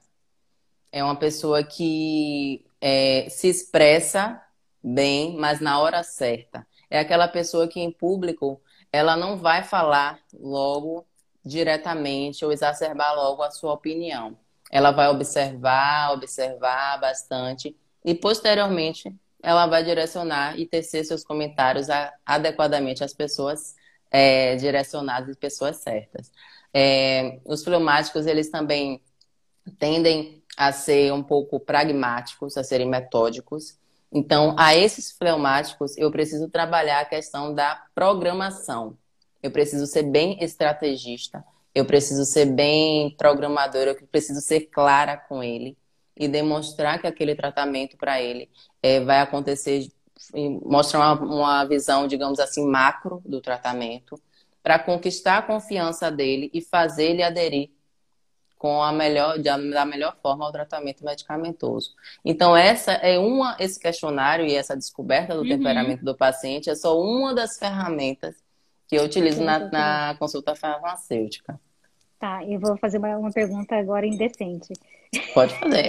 É uma pessoa que é, se expressa bem, mas na hora certa. É aquela pessoa que em público ela não vai falar logo diretamente ou exacerbar logo a sua opinião. Ela vai observar, observar bastante e posteriormente ela vai direcionar e tecer seus comentários adequadamente às pessoas é, direcionadas e pessoas certas. É, os fleumáticos, eles também tendem a ser um pouco pragmáticos, a serem metódicos. Então, a esses fleumáticos, eu preciso trabalhar a questão da programação. Eu preciso ser bem estrategista, eu preciso ser bem programadora, eu preciso ser clara com ele e demonstrar que aquele tratamento para ele é, vai acontecer, mostrar uma, uma visão, digamos assim, macro do tratamento, para conquistar a confiança dele e fazer ele aderir com a melhor, da melhor forma ao tratamento medicamentoso. Então, essa é uma, esse questionário e essa descoberta do uhum. temperamento do paciente é só uma das ferramentas que eu utilizo na, na consulta farmacêutica. Tá, eu vou fazer uma, uma pergunta agora indecente. Pode fazer.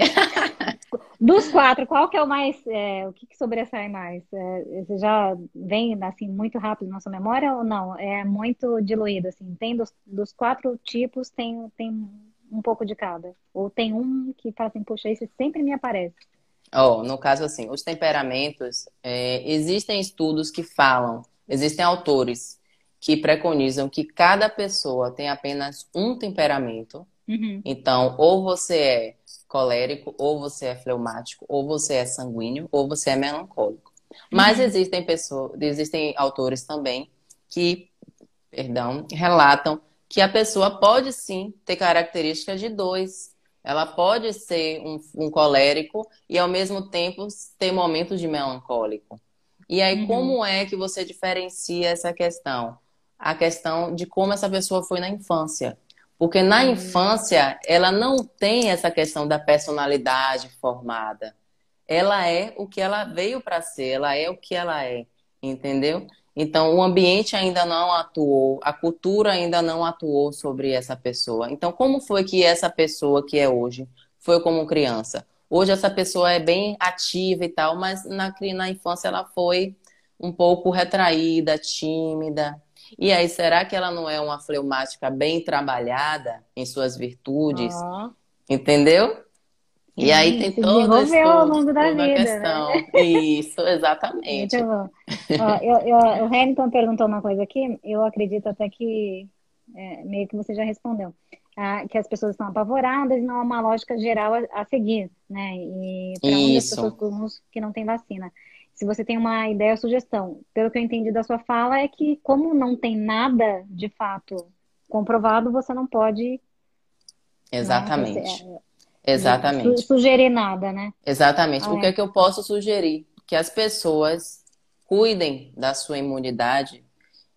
Dos quatro, qual que é o mais, é, o que, que sobressai mais? É, você já vem assim muito rápido na sua memória ou não? É muito diluído assim. Tem dos, dos quatro tipos tem tem um pouco de cada. Ou tem um que fala assim, puxa, esse sempre me aparece. Oh, no caso assim, os temperamentos, é, existem estudos que falam, existem autores que preconizam que cada pessoa tem apenas um temperamento. Uhum. Então, ou você é colérico, ou você é fleumático, ou você é sanguíneo, ou você é melancólico. Mas uhum. existem pessoas, existem autores também que, perdão, relatam que a pessoa pode sim ter características de dois. Ela pode ser um, um colérico e ao mesmo tempo ter momentos de melancólico. E aí, uhum. como é que você diferencia essa questão? a questão de como essa pessoa foi na infância. Porque na hum. infância, ela não tem essa questão da personalidade formada. Ela é o que ela veio para ser, ela é o que ela é, entendeu? Então, o ambiente ainda não atuou, a cultura ainda não atuou sobre essa pessoa. Então, como foi que essa pessoa que é hoje foi como criança? Hoje, essa pessoa é bem ativa e tal, mas na, na infância ela foi um pouco retraída, tímida, e aí, será que ela não é uma fleumática bem trabalhada em suas virtudes? Uhum. Entendeu? E aí tem todo esse, ao longo da vida, né? questão. Né? Isso, exatamente. Muito bom. Ó, eu, eu, o Hamilton perguntou uma coisa aqui, eu acredito até que é, meio que você já respondeu. Ah, que as pessoas estão apavoradas e não há uma lógica geral a, a seguir, né? E para onde as pessoas que não tem vacina se você tem uma ideia ou sugestão. Pelo que eu entendi da sua fala, é que como não tem nada de fato comprovado, você não pode. Né, Exatamente. Né, Exatamente. sugerir nada, né? Exatamente. Ah, o que é. é que eu posso sugerir? Que as pessoas cuidem da sua imunidade,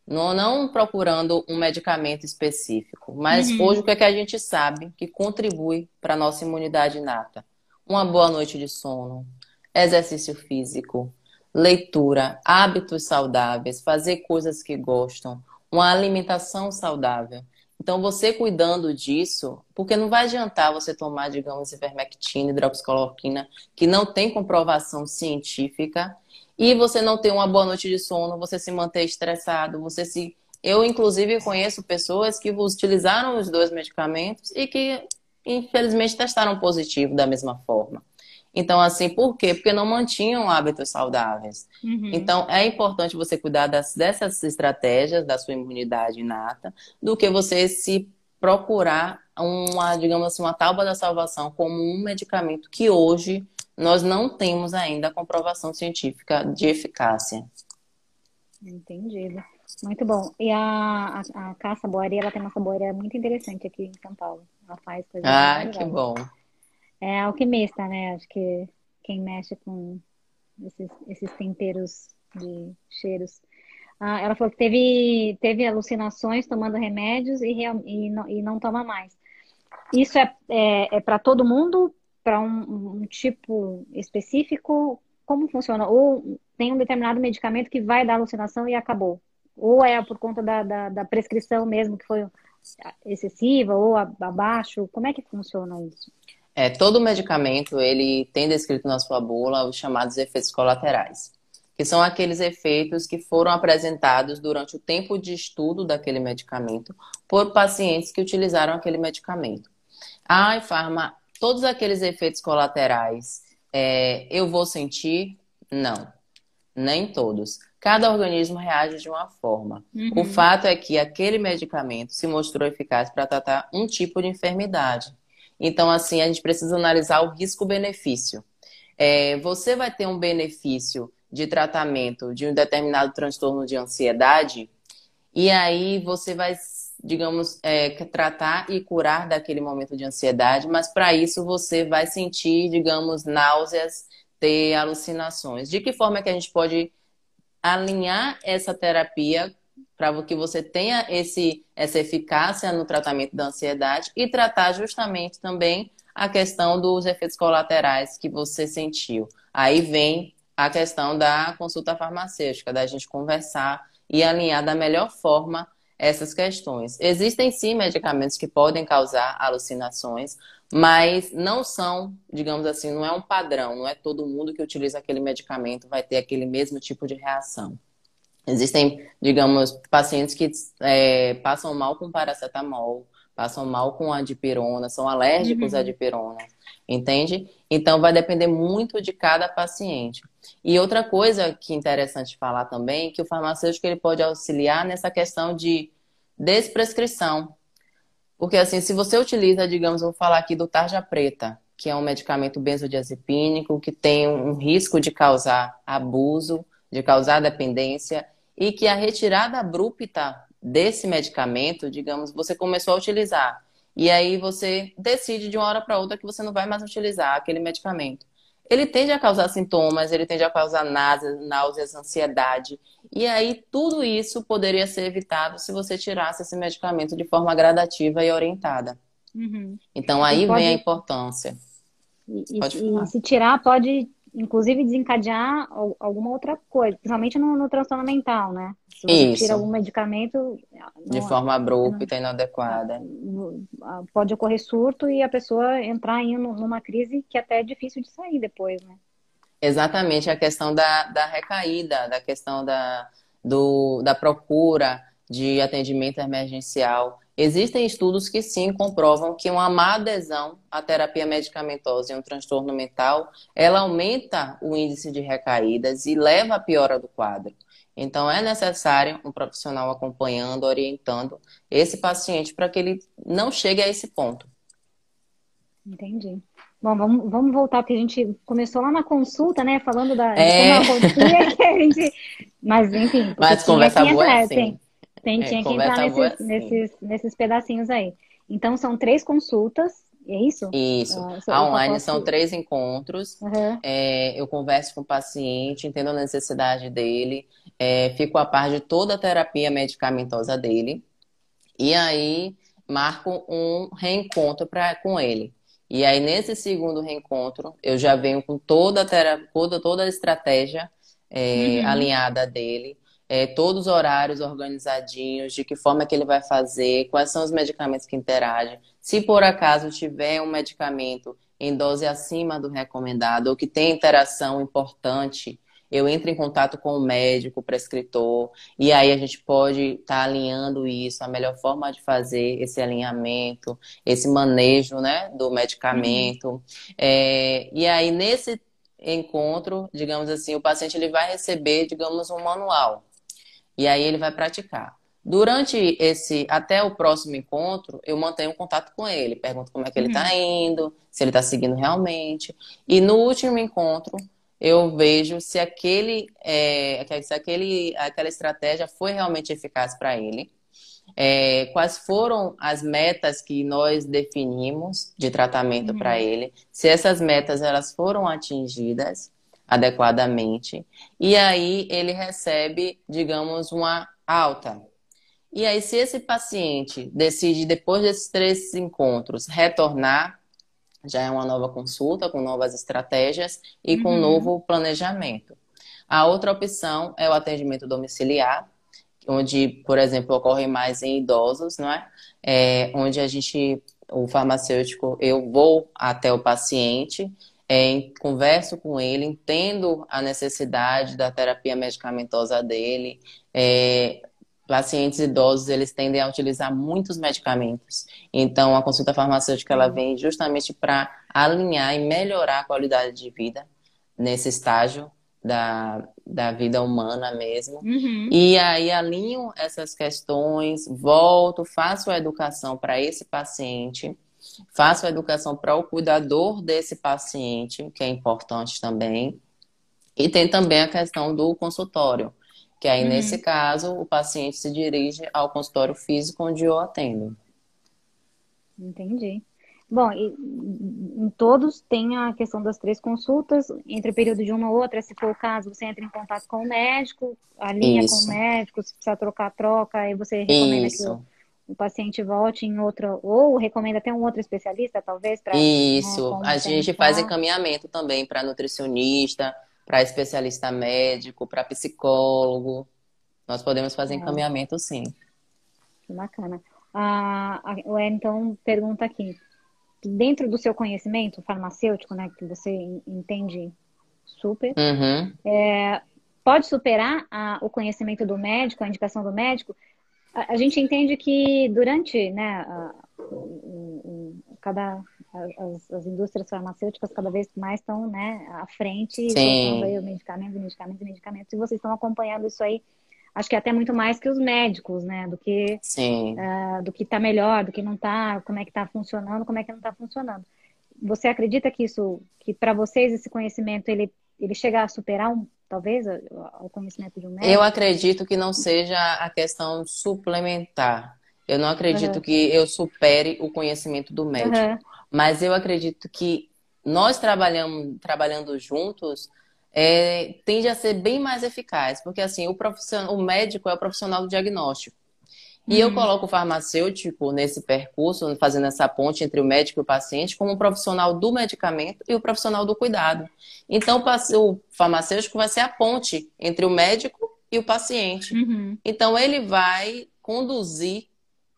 não, não procurando um medicamento específico, mas uhum. hoje o que é que a gente sabe que contribui para a nossa imunidade inata? Uma boa noite de sono, exercício físico, leitura, hábitos saudáveis, fazer coisas que gostam, uma alimentação saudável. Então, você cuidando disso, porque não vai adiantar você tomar, digamos, ivermectina, hidroxicloroquina, que não tem comprovação científica, e você não ter uma boa noite de sono, você se manter estressado, você se. Eu, inclusive, conheço pessoas que utilizaram os dois medicamentos e que, infelizmente, testaram positivo da mesma forma. Então, assim, por quê? Porque não mantinham hábitos saudáveis. Uhum. Então, é importante você cuidar das, dessas estratégias da sua imunidade inata, do que você se procurar uma, digamos assim, uma tábua da salvação como um medicamento que hoje nós não temos ainda a comprovação científica de eficácia. Entendido. Muito bom. E a, a, a Caça Boaria, ela tem uma saboreia muito interessante aqui em São Paulo. Ela faz coisas Ah, que bom. É alquimista, né? Acho que, quem mexe com esses, esses temperos de cheiros. Ah, ela falou que teve, teve alucinações tomando remédios e, e, não, e não toma mais. Isso é, é, é para todo mundo? Para um, um, tipo específico? Como funciona? Ou tem um determinado medicamento que vai dar alucinação e acabou? Ou é por conta da, da, da prescrição mesmo, que foi excessiva ou abaixo? Como é que funciona isso? É, todo medicamento, ele tem descrito na sua bula os chamados efeitos colaterais, que são aqueles efeitos que foram apresentados durante o tempo de estudo daquele medicamento por pacientes que utilizaram aquele medicamento. A Farma, todos aqueles efeitos colaterais, é, eu vou sentir? Não, nem todos. Cada organismo reage de uma forma. Uhum. O fato é que aquele medicamento se mostrou eficaz para tratar um tipo de enfermidade. Então, assim, a gente precisa analisar o risco-benefício. É, você vai ter um benefício de tratamento de um determinado transtorno de ansiedade, e aí você vai, digamos, é, tratar e curar daquele momento de ansiedade, mas para isso você vai sentir, digamos, náuseas, ter alucinações. De que forma é que a gente pode alinhar essa terapia para que você tenha esse, essa eficácia no tratamento da ansiedade e tratar justamente também a questão dos efeitos colaterais que você sentiu. Aí vem a questão da consulta farmacêutica, da gente conversar e alinhar da melhor forma essas questões. Existem sim medicamentos que podem causar alucinações, mas não são, digamos assim, não é um padrão, não é todo mundo que utiliza aquele medicamento vai ter aquele mesmo tipo de reação. Existem, digamos, pacientes que é, passam mal com paracetamol, passam mal com adipirona, são alérgicos uhum. à dipirona, entende? Então vai depender muito de cada paciente. E outra coisa que é interessante falar também, que o farmacêutico ele pode auxiliar nessa questão de desprescrição. Porque assim, se você utiliza, digamos, vou falar aqui do tarja preta, que é um medicamento benzodiazepínico que tem um risco de causar abuso, de causar dependência, e que a retirada abrupta desse medicamento, digamos, você começou a utilizar. E aí você decide de uma hora para outra que você não vai mais utilizar aquele medicamento. Ele tende a causar sintomas, ele tende a causar náuseas, náuseas, ansiedade. E aí tudo isso poderia ser evitado se você tirasse esse medicamento de forma gradativa e orientada. Uhum. Então aí pode... vem a importância. E, e, e se tirar, pode inclusive desencadear alguma outra coisa, principalmente no, no transtorno mental, né? Se você Isso. tira algum medicamento. De forma abrupta e inadequada. Pode ocorrer surto e a pessoa entrar em numa crise que até é difícil de sair depois, né? Exatamente, a questão da, da recaída, da questão da, do, da procura de atendimento emergencial. Existem estudos que sim comprovam que uma má adesão à terapia medicamentosa em um transtorno mental, ela aumenta o índice de recaídas e leva à piora do quadro. Então é necessário um profissional acompanhando, orientando esse paciente para que ele não chegue a esse ponto. Entendi. Bom, vamos, vamos voltar, porque a gente começou lá na consulta, né? Falando da é. acontecia, que a gente. Mas, enfim. Mas conversa boa é assim. Tem, é, tinha que entrar nesses, assim. nesses, nesses pedacinhos aí. Então, são três consultas, é isso? Isso. Uh, a online são três encontros. Uhum. É, eu converso com o paciente, entendo a necessidade dele, é, fico a par de toda a terapia medicamentosa dele. E aí, marco um reencontro pra, com ele. E aí, nesse segundo reencontro, eu já venho com toda a, terapia, toda, toda a estratégia é, uhum. alinhada dele é, todos os horários organizadinhos, de que forma que ele vai fazer, quais são os medicamentos que interagem. Se por acaso tiver um medicamento em dose acima do recomendado ou que tem interação importante, eu entro em contato com o médico, o prescritor, e aí a gente pode estar tá alinhando isso, a melhor forma de fazer esse alinhamento, esse manejo né, do medicamento. Uhum. É, e aí, nesse encontro, digamos assim, o paciente ele vai receber, digamos, um manual e aí ele vai praticar. Durante esse, até o próximo encontro, eu mantenho contato com ele, pergunto como é que ele está uhum. indo, se ele está seguindo realmente. E no último encontro, eu vejo se aquele, é, se aquele, aquela estratégia foi realmente eficaz para ele. é, quais foram as metas que nós definimos de tratamento uhum. para ele, se essas metas elas foram atingidas adequadamente, e aí ele recebe, digamos, uma alta. E aí, se esse paciente decide, depois desses três encontros, retornar, já é uma nova consulta, com novas estratégias e com um uhum. novo planejamento. A outra opção é o atendimento domiciliar, onde, por exemplo, ocorre mais em idosos, não é? é onde a gente, o farmacêutico, eu vou até o paciente, é, converso com ele, entendo a necessidade da terapia medicamentosa dele. É, pacientes idosos, eles tendem a utilizar muitos medicamentos. Então, a consulta farmacêutica, ela vem justamente para alinhar e melhorar a qualidade de vida nesse estágio da, da vida humana mesmo. Uhum. E aí alinho essas questões, volto, faço a educação para esse paciente, faço a educação para o cuidador desse paciente, que é importante também. E tem também a questão do consultório, que aí uhum. nesse caso o paciente se dirige ao consultório físico onde eu atendo. Entendi. Bom, e, em todos tem a questão das três consultas, entre o período de uma ou outra, se for o caso, você entra em contato com o médico, alinha Isso. com o médico, se precisar trocar, troca, aí você recomenda Isso. que o, paciente volte em outra, ou recomenda até um outro especialista, talvez, para. Isso, né, a gente faz encaminhamento também para nutricionista, para especialista médico, para psicólogo. Nós podemos fazer é. encaminhamento sim. Que bacana. Ah, o Wellington pergunta aqui dentro do seu conhecimento farmacêutico, né, que você entende super, uhum. é, pode superar a, o conhecimento do médico, a indicação do médico. A, a gente entende que durante, né, a, cada as, as, indústrias farmacêuticas cada vez mais estão, né, à frente, aí medicamentos, medicamentos, medicamentos, e vocês estão acompanhando isso aí acho que até muito mais que os médicos, né? Do que uh, do que está melhor, do que não está, como é que está funcionando, como é que não está funcionando. Você acredita que isso, que para vocês esse conhecimento ele ele chega a superar um, talvez o conhecimento de um médico? Eu acredito que não seja a questão suplementar. Eu não acredito uhum. que eu supere o conhecimento do médico, uhum. mas eu acredito que nós trabalhamos trabalhando juntos é, tende a ser bem mais eficaz, porque assim, o, profissional, o médico é o profissional do diagnóstico. E uhum. eu coloco o farmacêutico nesse percurso, fazendo essa ponte entre o médico e o paciente, como um profissional do medicamento e o profissional do cuidado. Então, o farmacêutico vai ser a ponte entre o médico e o paciente. Uhum. Então, ele vai conduzir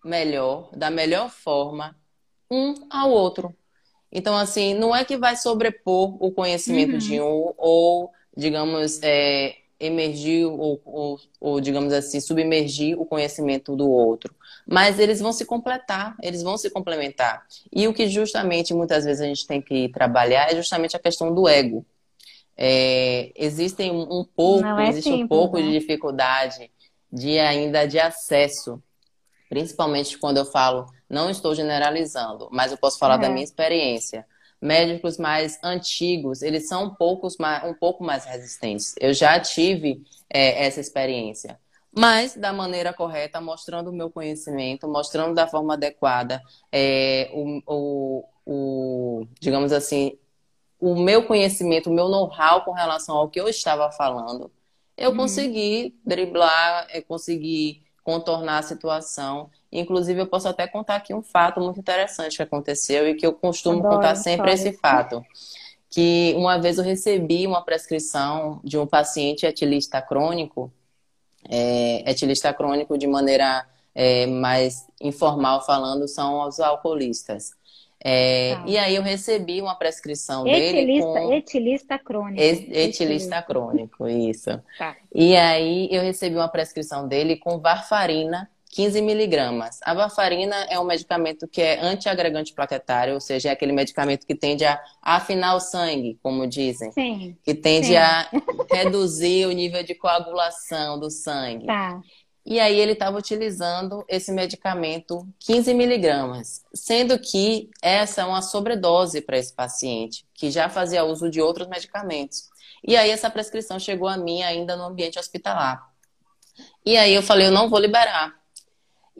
melhor, da melhor forma, um ao outro. Então, assim, não é que vai sobrepor o conhecimento uhum. de um ou, digamos, é, emergir ou, ou, ou, digamos assim, submergir o conhecimento do outro. Mas eles vão se completar, eles vão se complementar. E o que justamente muitas vezes a gente tem que trabalhar é justamente a questão do ego. É, existem um pouco, é existe simples, um pouco né? de dificuldade de ainda de acesso, principalmente quando eu falo não estou generalizando, mas eu posso falar da minha experiência. Médicos mais antigos, eles são um, poucos mais, um pouco mais resistentes. Eu já tive é, essa experiência. Mas da maneira correta, mostrando o meu conhecimento, mostrando da forma adequada é, o, o, o, digamos assim, o meu conhecimento, o meu know-how com relação ao que eu estava falando, eu uhum. consegui driblar, eu consegui contornar a situação Inclusive, eu posso até contar aqui um fato muito interessante que aconteceu e que eu costumo Adoro, contar sempre esse fato. Que uma vez eu recebi uma prescrição de um paciente etilista crônico, é, etilista crônico de maneira é, mais informal falando, são os alcoolistas. É, tá. E aí eu recebi uma prescrição etilista, dele com... Etilista crônico. etilista, etilista crônico, isso. Tá. E aí eu recebi uma prescrição dele com varfarina 15 miligramas. A varfarina é um medicamento que é antiagregante plaquetário, ou seja, é aquele medicamento que tende a afinar o sangue, como dizem. Sim. Que tende Sim. a reduzir o nível de coagulação do sangue. Tá. E aí ele estava utilizando esse medicamento 15 miligramas, sendo que essa é uma sobredose para esse paciente, que já fazia uso de outros medicamentos. E aí essa prescrição chegou a mim ainda no ambiente hospitalar. E aí eu falei, eu não vou liberar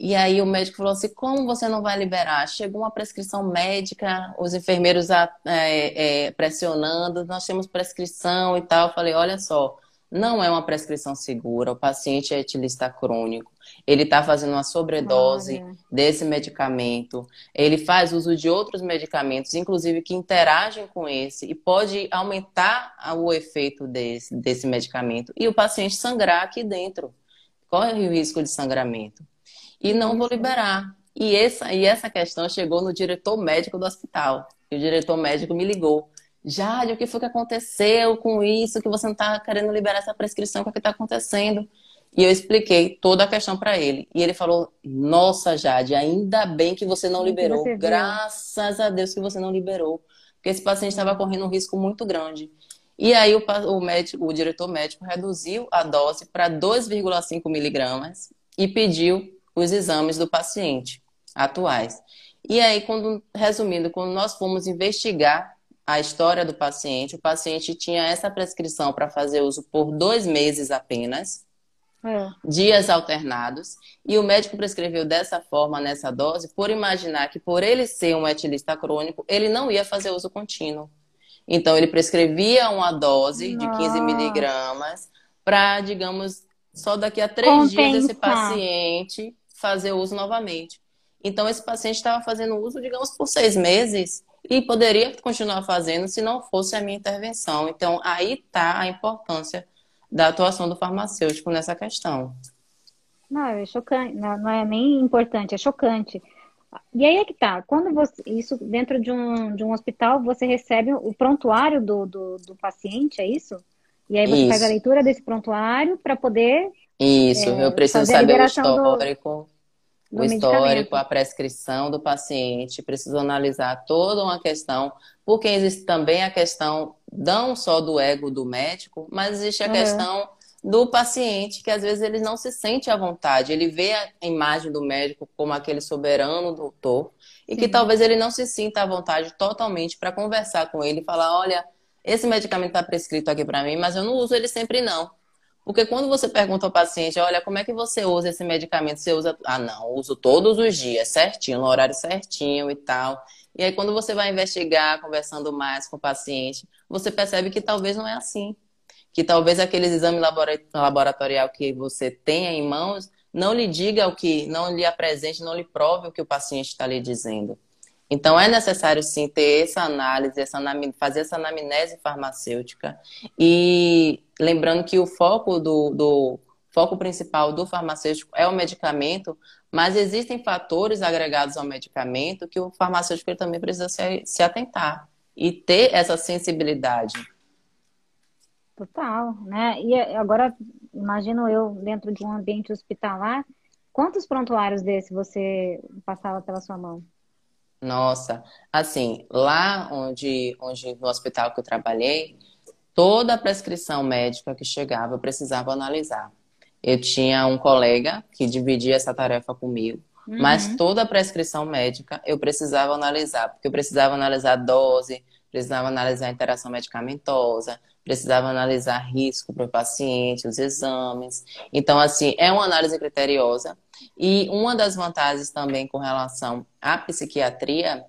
E aí o médico falou assim: como você não vai liberar? Chegou uma prescrição médica, os enfermeiros é, é, pressionando, nós temos prescrição e tal. Eu falei: olha só, não é uma prescrição segura, o paciente é etilista crônico, ele está fazendo uma sobredose Olha. desse medicamento, ele faz uso de outros medicamentos, inclusive que interagem com esse, e pode aumentar o efeito desse, desse medicamento, e o paciente sangrar aqui dentro. Corre o risco de sangramento. E não vou liberar. E essa, e essa questão chegou no diretor médico do hospital. E o diretor médico me ligou. Jade, o que foi que aconteceu com isso? Que você não está querendo liberar essa prescrição? O que é está acontecendo? E eu expliquei toda a questão para ele. E ele falou: Nossa, Jade, ainda bem que você não liberou. Você Graças a Deus que você não liberou. Porque esse paciente estava correndo um risco muito grande. E aí o, o, médico, o diretor médico reduziu a dose para 2,5 miligramas e pediu os exames do paciente atuais. E aí, quando, resumindo, quando nós fomos investigar a história do paciente. O paciente tinha essa prescrição para fazer uso por dois meses apenas, é. dias alternados, e o médico prescreveu dessa forma, nessa dose, por imaginar que por ele ser um etilista crônico, ele não ia fazer uso contínuo. Então, ele prescrevia uma dose de 15 miligramas para, digamos, só daqui a três Compensar. dias esse paciente fazer uso novamente. Então, esse paciente estava fazendo uso, digamos, por seis meses e poderia continuar fazendo se não fosse a minha intervenção. Então, aí está a importância da atuação do farmacêutico nessa questão. Não, é chocante, não é nem importante, é chocante. E aí é que tá, quando você, isso dentro de um, de um hospital, você recebe o prontuário do, do, do paciente, é isso? E aí você isso. faz a leitura desse prontuário para poder. Isso, é, eu preciso saber o histórico. Do o histórico, a prescrição do paciente, preciso analisar toda uma questão, porque existe também a questão não só do ego do médico, mas existe a uhum. questão do paciente, que às vezes ele não se sente à vontade, ele vê a imagem do médico como aquele soberano doutor, e Sim. que talvez ele não se sinta à vontade totalmente para conversar com ele e falar: olha, esse medicamento está prescrito aqui para mim, mas eu não uso ele sempre não. Porque quando você pergunta ao paciente, olha, como é que você usa esse medicamento? Você usa. Ah, não, uso todos os dias, certinho, no horário certinho e tal. E aí, quando você vai investigar, conversando mais com o paciente, você percebe que talvez não é assim. Que talvez aquele exame laboratorial que você tenha em mãos não lhe diga o que, não lhe apresente, não lhe prove o que o paciente está lhe dizendo. Então, é necessário sim ter essa análise, essa, fazer essa anamnese farmacêutica. E lembrando que o foco do, do foco principal do farmacêutico é o medicamento, mas existem fatores agregados ao medicamento que o farmacêutico também precisa se, se atentar e ter essa sensibilidade. Total, né? E agora, imagino eu, dentro de um ambiente hospitalar, quantos prontuários desse você passava pela sua mão? Nossa, assim, lá onde, onde no hospital que eu trabalhei, toda a prescrição médica que chegava eu precisava analisar. Eu tinha um colega que dividia essa tarefa comigo, uhum. mas toda a prescrição médica eu precisava analisar, porque eu precisava analisar a dose, precisava analisar a interação medicamentosa, precisava analisar risco para o paciente, os exames. Então, assim, é uma análise criteriosa. E uma das vantagens também com relação à psiquiatria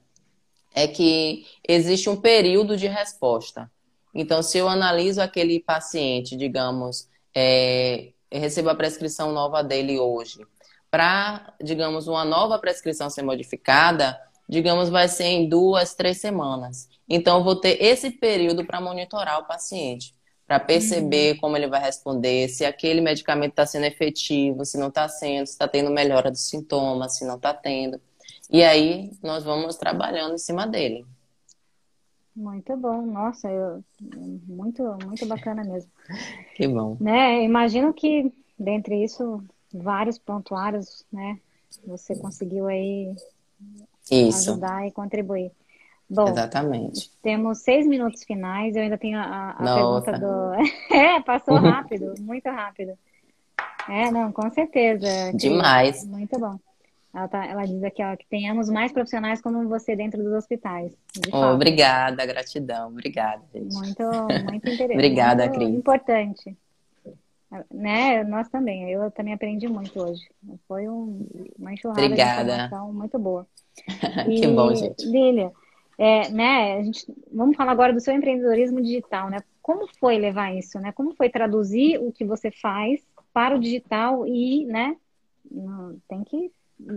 é que existe um período de resposta. Então, se eu analiso aquele paciente, digamos, é, recebo a prescrição nova dele hoje, para, digamos, uma nova prescrição ser modificada, digamos, vai ser em duas, três semanas. Então, eu vou ter esse período para monitorar o paciente, para perceber uhum. como ele vai responder, se aquele medicamento está sendo efetivo, se não está sendo, se está tendo melhora dos sintomas, se não está tendo. E aí, nós vamos trabalhando em cima dele. Muito bom, nossa, eu, muito, muito bacana mesmo. Que bom. Né, imagino que, dentre isso, vários prontuários, né, você conseguiu aí isso. ajudar e contribuir. Bom, Exatamente. Temos seis minutos finais. Eu ainda tenho a, a pergunta do. é, passou rápido, muito rápido. É, não, com certeza. Demais. Muito bom. Ela, tá, ela diz aqui ó, que tenhamos mais profissionais como você dentro dos hospitais. Obrigada, gratidão. Obrigada, gente. Muito, muito interessante. obrigada, muito Cris. Importante. Né? Nós também. Eu também aprendi muito hoje. Foi um, uma enxurrada Obrigada. de informação muito boa. que bom, gente. Lília, é, né, a gente, vamos falar agora do seu empreendedorismo digital, né? Como foi levar isso, né? Como foi traduzir o que você faz para o digital e, né, tem que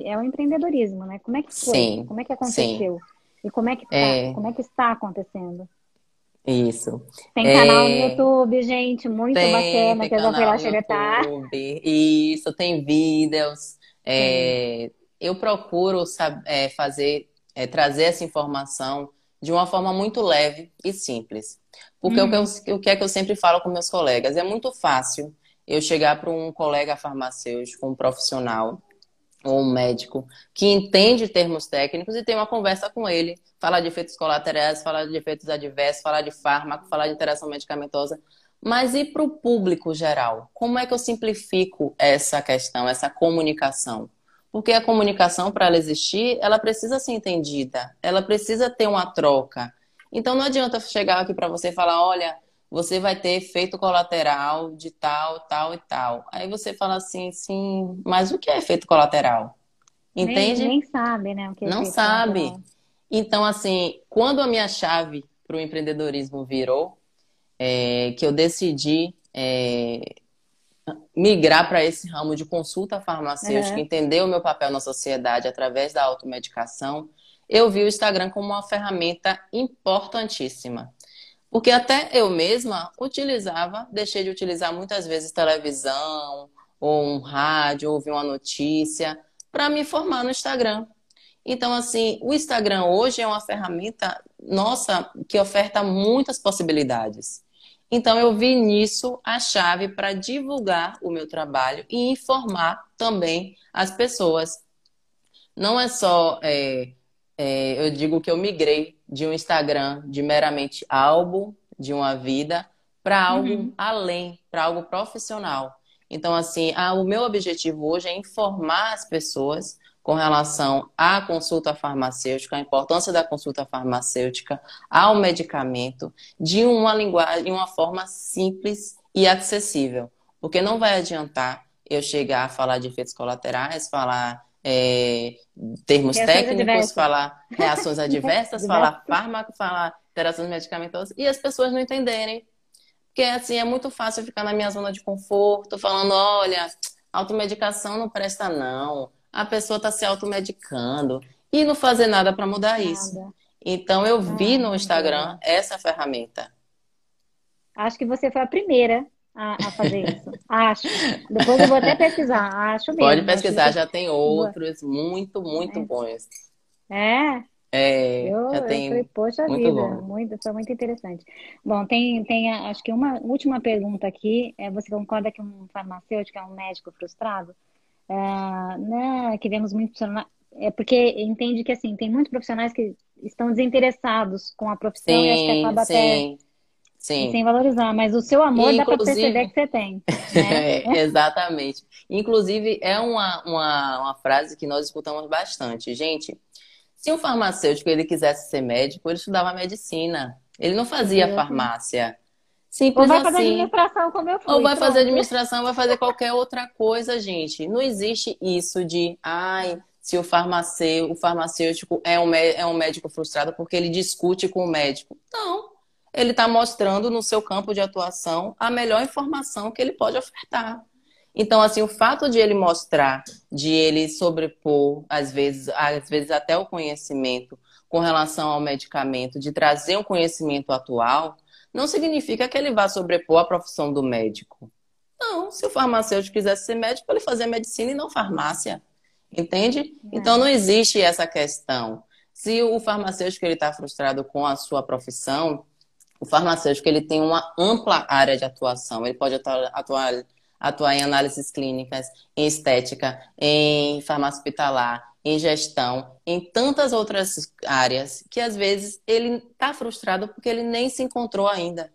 é o empreendedorismo, né? Como é que foi? Sim, como é que aconteceu? Sim. E como é que tá, é... como é que está acontecendo? Isso. Tem canal é... no YouTube, gente, muito tem, bacana, tem que eu lá xeretar. Isso, tem vídeos. É, eu procuro sabe, é, fazer, é, trazer essa informação de uma forma muito leve e simples. Porque hum. o, que eu, o que é que eu sempre falo com meus colegas? É muito fácil eu chegar para um colega farmacêutico, um profissional, ou um médico que entende termos técnicos e tem uma conversa com ele, falar de efeitos colaterais, falar de efeitos adversos, falar de fármaco, falar de interação medicamentosa. Mas e para o público geral? Como é que eu simplifico essa questão, essa comunicação? Porque a comunicação, para ela existir, ela precisa ser entendida, ela precisa ter uma troca. Então não adianta chegar aqui para você e falar, olha, você vai ter efeito colateral de tal, tal e tal. Aí você fala assim, sim, mas o que é efeito colateral? Entende? Nem, nem sabe, né? É Não sabe. Colateral. Então, assim, quando a minha chave para o empreendedorismo virou, é, que eu decidi é, migrar para esse ramo de consulta farmacêutica, uhum. entender o meu papel na sociedade através da automedicação, eu vi o Instagram como uma ferramenta importantíssima. Porque até eu mesma utilizava, deixei de utilizar muitas vezes televisão, ou um rádio, ou ouvir uma notícia, para me informar no Instagram. Então, assim, o Instagram hoje é uma ferramenta nossa que oferta muitas possibilidades. Então, eu vi nisso a chave para divulgar o meu trabalho e informar também as pessoas. Não é só é, é, eu digo que eu migrei de um Instagram de meramente álbum de uma vida para algo uhum. além, para algo profissional. Então, assim, o meu objetivo hoje é informar as pessoas com relação à consulta farmacêutica, a importância da consulta farmacêutica, ao medicamento, de uma linguagem, de uma forma simples e acessível. Porque não vai adiantar eu chegar a falar de efeitos colaterais, falar é, termos reações técnicos, adversas. falar reações adversas, falar fármaco, falar interações medicamentosas, e as pessoas não entenderem. Porque, assim, é muito fácil ficar na minha zona de conforto, falando, olha, automedicação não presta não, a pessoa está se automedicando, e não fazer nada para mudar nada. isso. Então, eu vi no Instagram essa ferramenta. Acho que você foi a primeira a, a fazer isso. Acho. Depois eu vou até pesquisar. Acho mesmo. Pode pesquisar, já tem outros muito, muito é. bons. É? É, eu, já tem. Eu falei, poxa muito vida, bom. muito, foi muito interessante. Bom, tem, tem acho que uma última pergunta aqui. É, você concorda que um farmacêutico é um médico frustrado? É, né, que vemos muitos é porque entende que assim tem muitos profissionais que estão desinteressados com a profissão sim, e acho que acaba sim. até Sim. sem valorizar, mas o seu amor dá para perceber que você tem. Né? é, exatamente. Inclusive, é uma, uma, uma frase que nós escutamos bastante. Gente, se um farmacêutico ele quisesse ser médico, ele estudava medicina. Ele não fazia farmácia. Simples ou vai assim. fazer administração como eu fui. Ou vai fazer administração, vai fazer qualquer outra coisa, gente. Não existe isso de, ai, se o farmacêutico, o farmacêutico é um, é um médico frustrado porque ele discute com o médico. Não ele está mostrando no seu campo de atuação a melhor informação que ele pode ofertar. Então, assim, o fato de ele mostrar, de ele sobrepor, às vezes, às vezes até o conhecimento com relação ao medicamento, de trazer um conhecimento atual, não significa que ele vá sobrepor a profissão do médico. Não, se o farmacêutico quisesse ser médico, ele fazia medicina e não farmácia. Entende? É. Então não existe essa questão. Se o farmacêutico está frustrado com a sua profissão, o farmacêutico ele tem uma ampla área de atuação. Ele pode atuar, atuar, atuar em análises clínicas, em estética, em farmácia hospitalar, em gestão, em tantas outras áreas que às vezes ele está frustrado porque ele nem se encontrou ainda.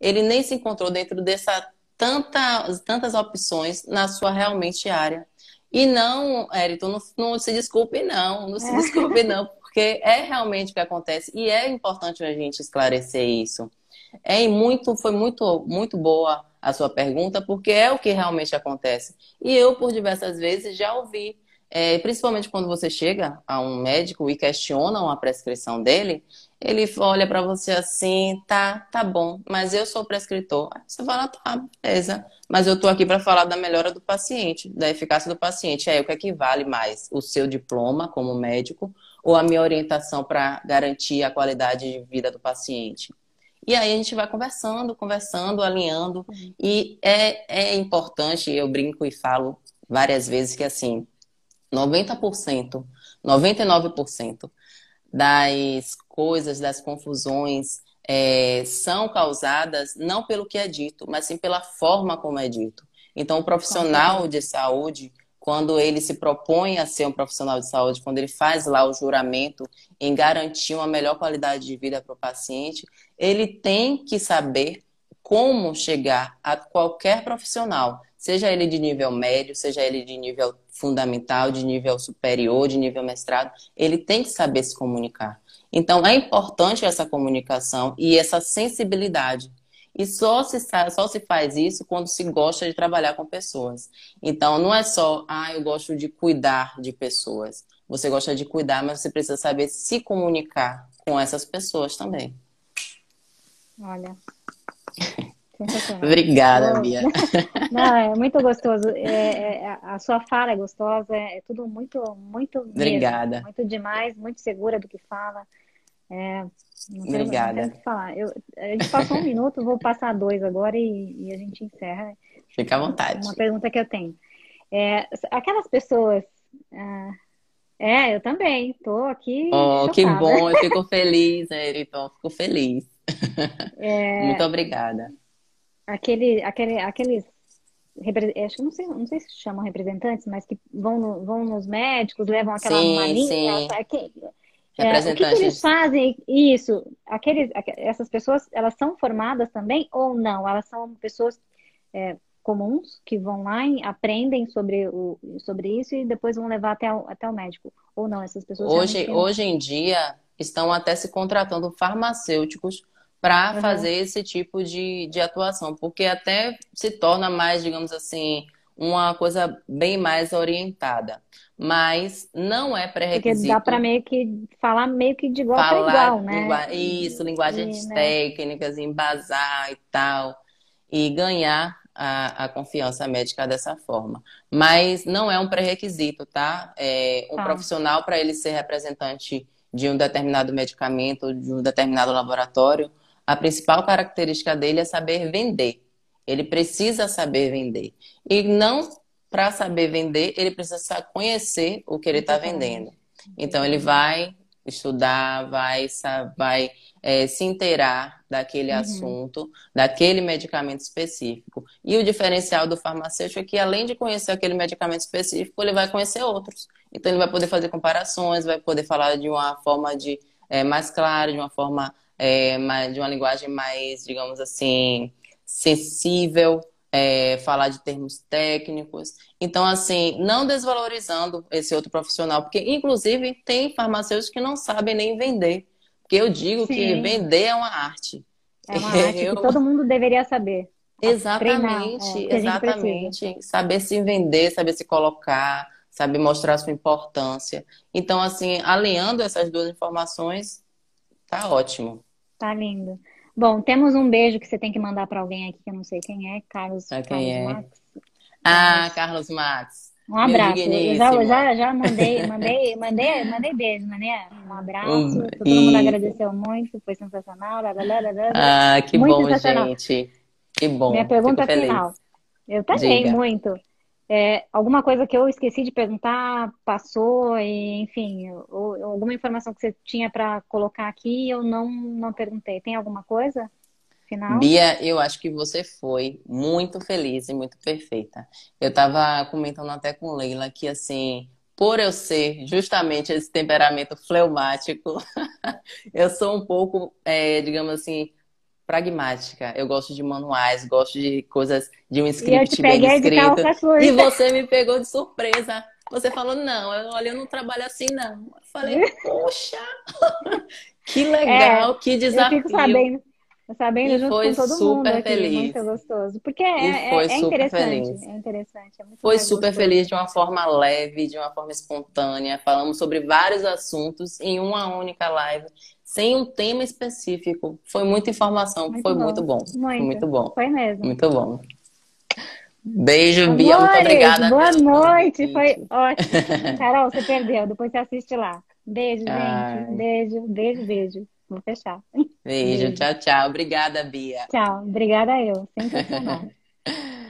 Ele nem se encontrou dentro dessa tantas, tantas opções na sua realmente área. E não, Érito, não, não se desculpe, não. Não se desculpe, não, porque é realmente o que acontece e é importante a gente esclarecer isso. É muito, foi muito, muito boa a sua pergunta, porque é o que realmente acontece. E eu, por diversas vezes, já ouvi, é, principalmente quando você chega a um médico e questiona uma prescrição dele, ele olha para você assim, tá, tá bom, mas eu sou prescritor. você fala, tá, beleza. Mas eu tô aqui para falar da melhora do paciente, da eficácia do paciente. É o que equivale mais o seu diploma como médico ou a minha orientação para garantir a qualidade de vida do paciente. E aí a gente vai conversando, conversando, alinhando. E é, é importante, eu brinco e falo várias vezes que assim, 90%, 99% das coisas, das confusões é, são causadas não pelo que é dito, mas sim pela forma como é dito. Então, o profissional de saúde, quando ele se propõe a ser um profissional de saúde, quando ele faz lá o juramento em garantir uma melhor qualidade de vida para o paciente, ele tem que saber como chegar a qualquer profissional, seja ele de nível médio, seja ele de nível fundamental, de nível superior, de nível mestrado, ele tem que saber se comunicar. Então, é importante essa comunicação e essa sensibilidade. E só se, só se faz isso quando se gosta de trabalhar com pessoas. Então, não é só, ah, eu gosto de cuidar de pessoas. Você gosta de cuidar, mas você precisa saber se comunicar com essas pessoas também. Olha. Obrigada, Bia. Não, é muito gostoso. É, é, a sua fala é gostosa, é tudo muito, muito. Obrigada. Mesmo, muito demais, muito segura do que fala. É, não Obrigada. Não falar. Eu, a gente passou um minuto, vou passar dois agora e, e, a gente encerra. Fica à vontade. Uma pergunta que eu tenho. É, aquelas pessoas. Ah, é, eu também. Tô aqui. Oh, chocada. que bom, eu fico feliz, né, Eriton? Fico feliz. É, Muito obrigada aquele, aquele, aqueles acho que não sei, não sei se chamam representantes, mas que vão, no, vão nos médicos, levam aquela sim, malinha. Sim. Que, é, o que, que, eles fazem? Isso, aqueles, essas pessoas, elas são formadas também ou não? Elas são pessoas é, comuns que vão lá e aprendem sobre, o, sobre isso e depois vão levar até o, até o médico. Ou não, essas pessoas. Hoje, hoje em dia estão até se contratando farmacêuticos para uhum. fazer esse tipo de, de atuação, porque até se torna mais, digamos assim, uma coisa bem mais orientada. Mas não é pré-requisito. Porque dá para meio que falar meio que de igual para igual, né? Lingua... Isso, linguagens e, né? técnicas, embasar e tal. E ganhar a, a, confiança médica dessa forma. Mas não é um pré-requisito, tá? É um tá. profissional, para ele ser representante de um determinado medicamento, de um determinado laboratório, a principal característica dele é saber vender. Ele precisa saber vender. E não para saber vender, ele precisa conhecer o que ele está vendendo. Então, ele vai estudar, vai, vai é, se inteirar daquele uhum. assunto, daquele medicamento específico. E o diferencial do farmacêutico é que, além de conhecer aquele medicamento específico, ele vai conhecer outros. Então, ele vai poder fazer comparações, vai poder falar de uma forma de, é, mais clara, de uma forma é, de uma linguagem mais, digamos assim, sensível, é, falar de termos técnicos. Então, assim, não desvalorizando esse outro profissional, porque, inclusive, tem farmacêuticos que não sabem nem vender. Porque eu digo Sim. que vender é uma arte. É uma arte eu... que todo mundo deveria saber. Exatamente, é, exatamente. Saber se vender, saber se colocar, saber mostrar sua importância. Então, assim, alinhando essas duas informações, tá ótimo. Tá lindo. Bom, temos um beijo que você tem que mandar para alguém aqui que eu não sei quem é, Carlos, ah, quem Carlos é? Max. Ah, Carlos Max. Um abraço. Eu já, já, já mandei, mandei, mandei, mandei beijo, né? Um abraço. Um, Todo mundo agradeceu muito, foi sensacional. Blá, blá, blá, ah, que muito bom, gente. Que bom. Minha pergunta final. Eu também, Diga. muito. É, alguma coisa que eu esqueci de perguntar, passou, e, enfim, ou, alguma informação que você tinha para colocar aqui, eu não, não perguntei. Tem alguma coisa? Final? Bia, eu acho que você foi muito feliz e muito perfeita. Eu estava comentando até com Leila que, assim, por eu ser justamente esse temperamento fleumático, eu sou um pouco, é, digamos assim, pragmática. Eu gosto de manuais, gosto de coisas de um script bem escrito. E você me pegou de surpresa. Você falou, não, eu, olha, eu não trabalho assim, não. Eu falei, poxa, que legal, é, que desafio. Eu fico sabendo. sabendo E junto foi com todo super mundo aqui, feliz. muito gostoso. Porque é, foi é, é super interessante, feliz. é interessante, é Foi super gostoso. feliz de uma forma leve, de uma forma espontânea. Falamos sobre vários assuntos em uma única live, sem um tema específico. Foi muita informação, Muito foi bom, muito bom. Muito. muito bom. Foi mesmo. Muito bom. Beijo, Bia. Muito Amores, obrigada boa pelo noite, foi ótimo. Carol, você perdeu, depois você assiste lá. Beijo, gente. Ai. Beijo, beijo, beijo. Vou fechar. Beijo, Beijo. tchau, tchau. Obrigada, Bia. Tchau. Obrigada eu. Sensacional.